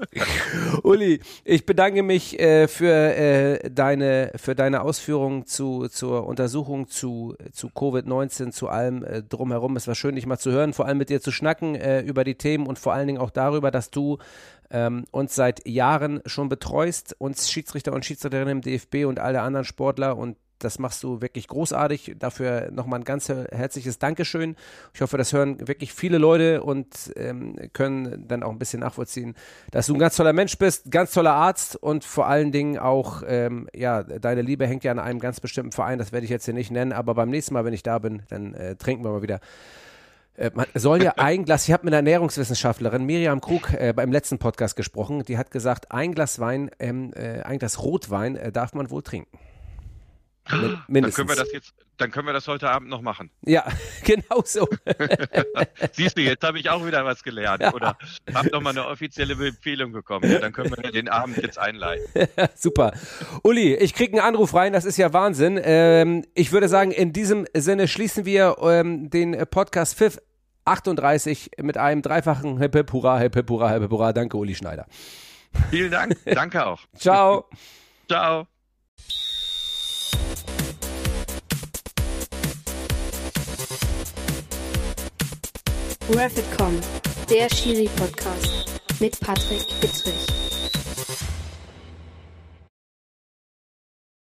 Uli, ich bedanke mich äh, für, äh, deine, für deine Ausführungen zu, zur Untersuchung zu, zu Covid-19, zu allem äh, drumherum. Es war schön, dich mal zu hören, vor allem mit dir zu schnacken äh, über die Themen und vor allen Dingen auch darüber, dass du ähm, uns seit Jahren schon betreust, uns Schiedsrichter und Schiedsrichterinnen im DFB und alle anderen Sportler und das machst du wirklich großartig. Dafür nochmal ein ganz herzliches Dankeschön. Ich hoffe, das hören wirklich viele Leute und ähm, können dann auch ein bisschen nachvollziehen, dass du ein ganz toller Mensch bist, ganz toller Arzt und vor allen Dingen auch, ähm, ja, deine Liebe hängt ja an einem ganz bestimmten Verein. Das werde ich jetzt hier nicht nennen, aber beim nächsten Mal, wenn ich da bin, dann äh, trinken wir mal wieder äh, man soll ja ein Glas, ich habe mit einer Ernährungswissenschaftlerin, Miriam Krug, äh, beim letzten Podcast gesprochen, die hat gesagt, ein Glas Wein, ähm, äh, ein Glas Rotwein äh, darf man wohl trinken. Mindestens. Dann können wir das jetzt, dann können wir das heute Abend noch machen. Ja, genau so. Siehst du, jetzt habe ich auch wieder was gelernt ja. oder habe nochmal eine offizielle Empfehlung bekommen. Ja, dann können wir den Abend jetzt einleiten. Super. Uli, ich kriege einen Anruf rein, das ist ja Wahnsinn. Ähm, ich würde sagen, in diesem Sinne schließen wir ähm, den Podcast Pfiff 38 mit einem dreifachen Hip Hip Hurra, Hip Hip Hurra, Hip Hip Hurra. Danke, Uli Schneider. Vielen Dank. Danke auch. Ciao. Ciao. Rapidcom, der Schiri-Podcast mit Patrick Bittrich.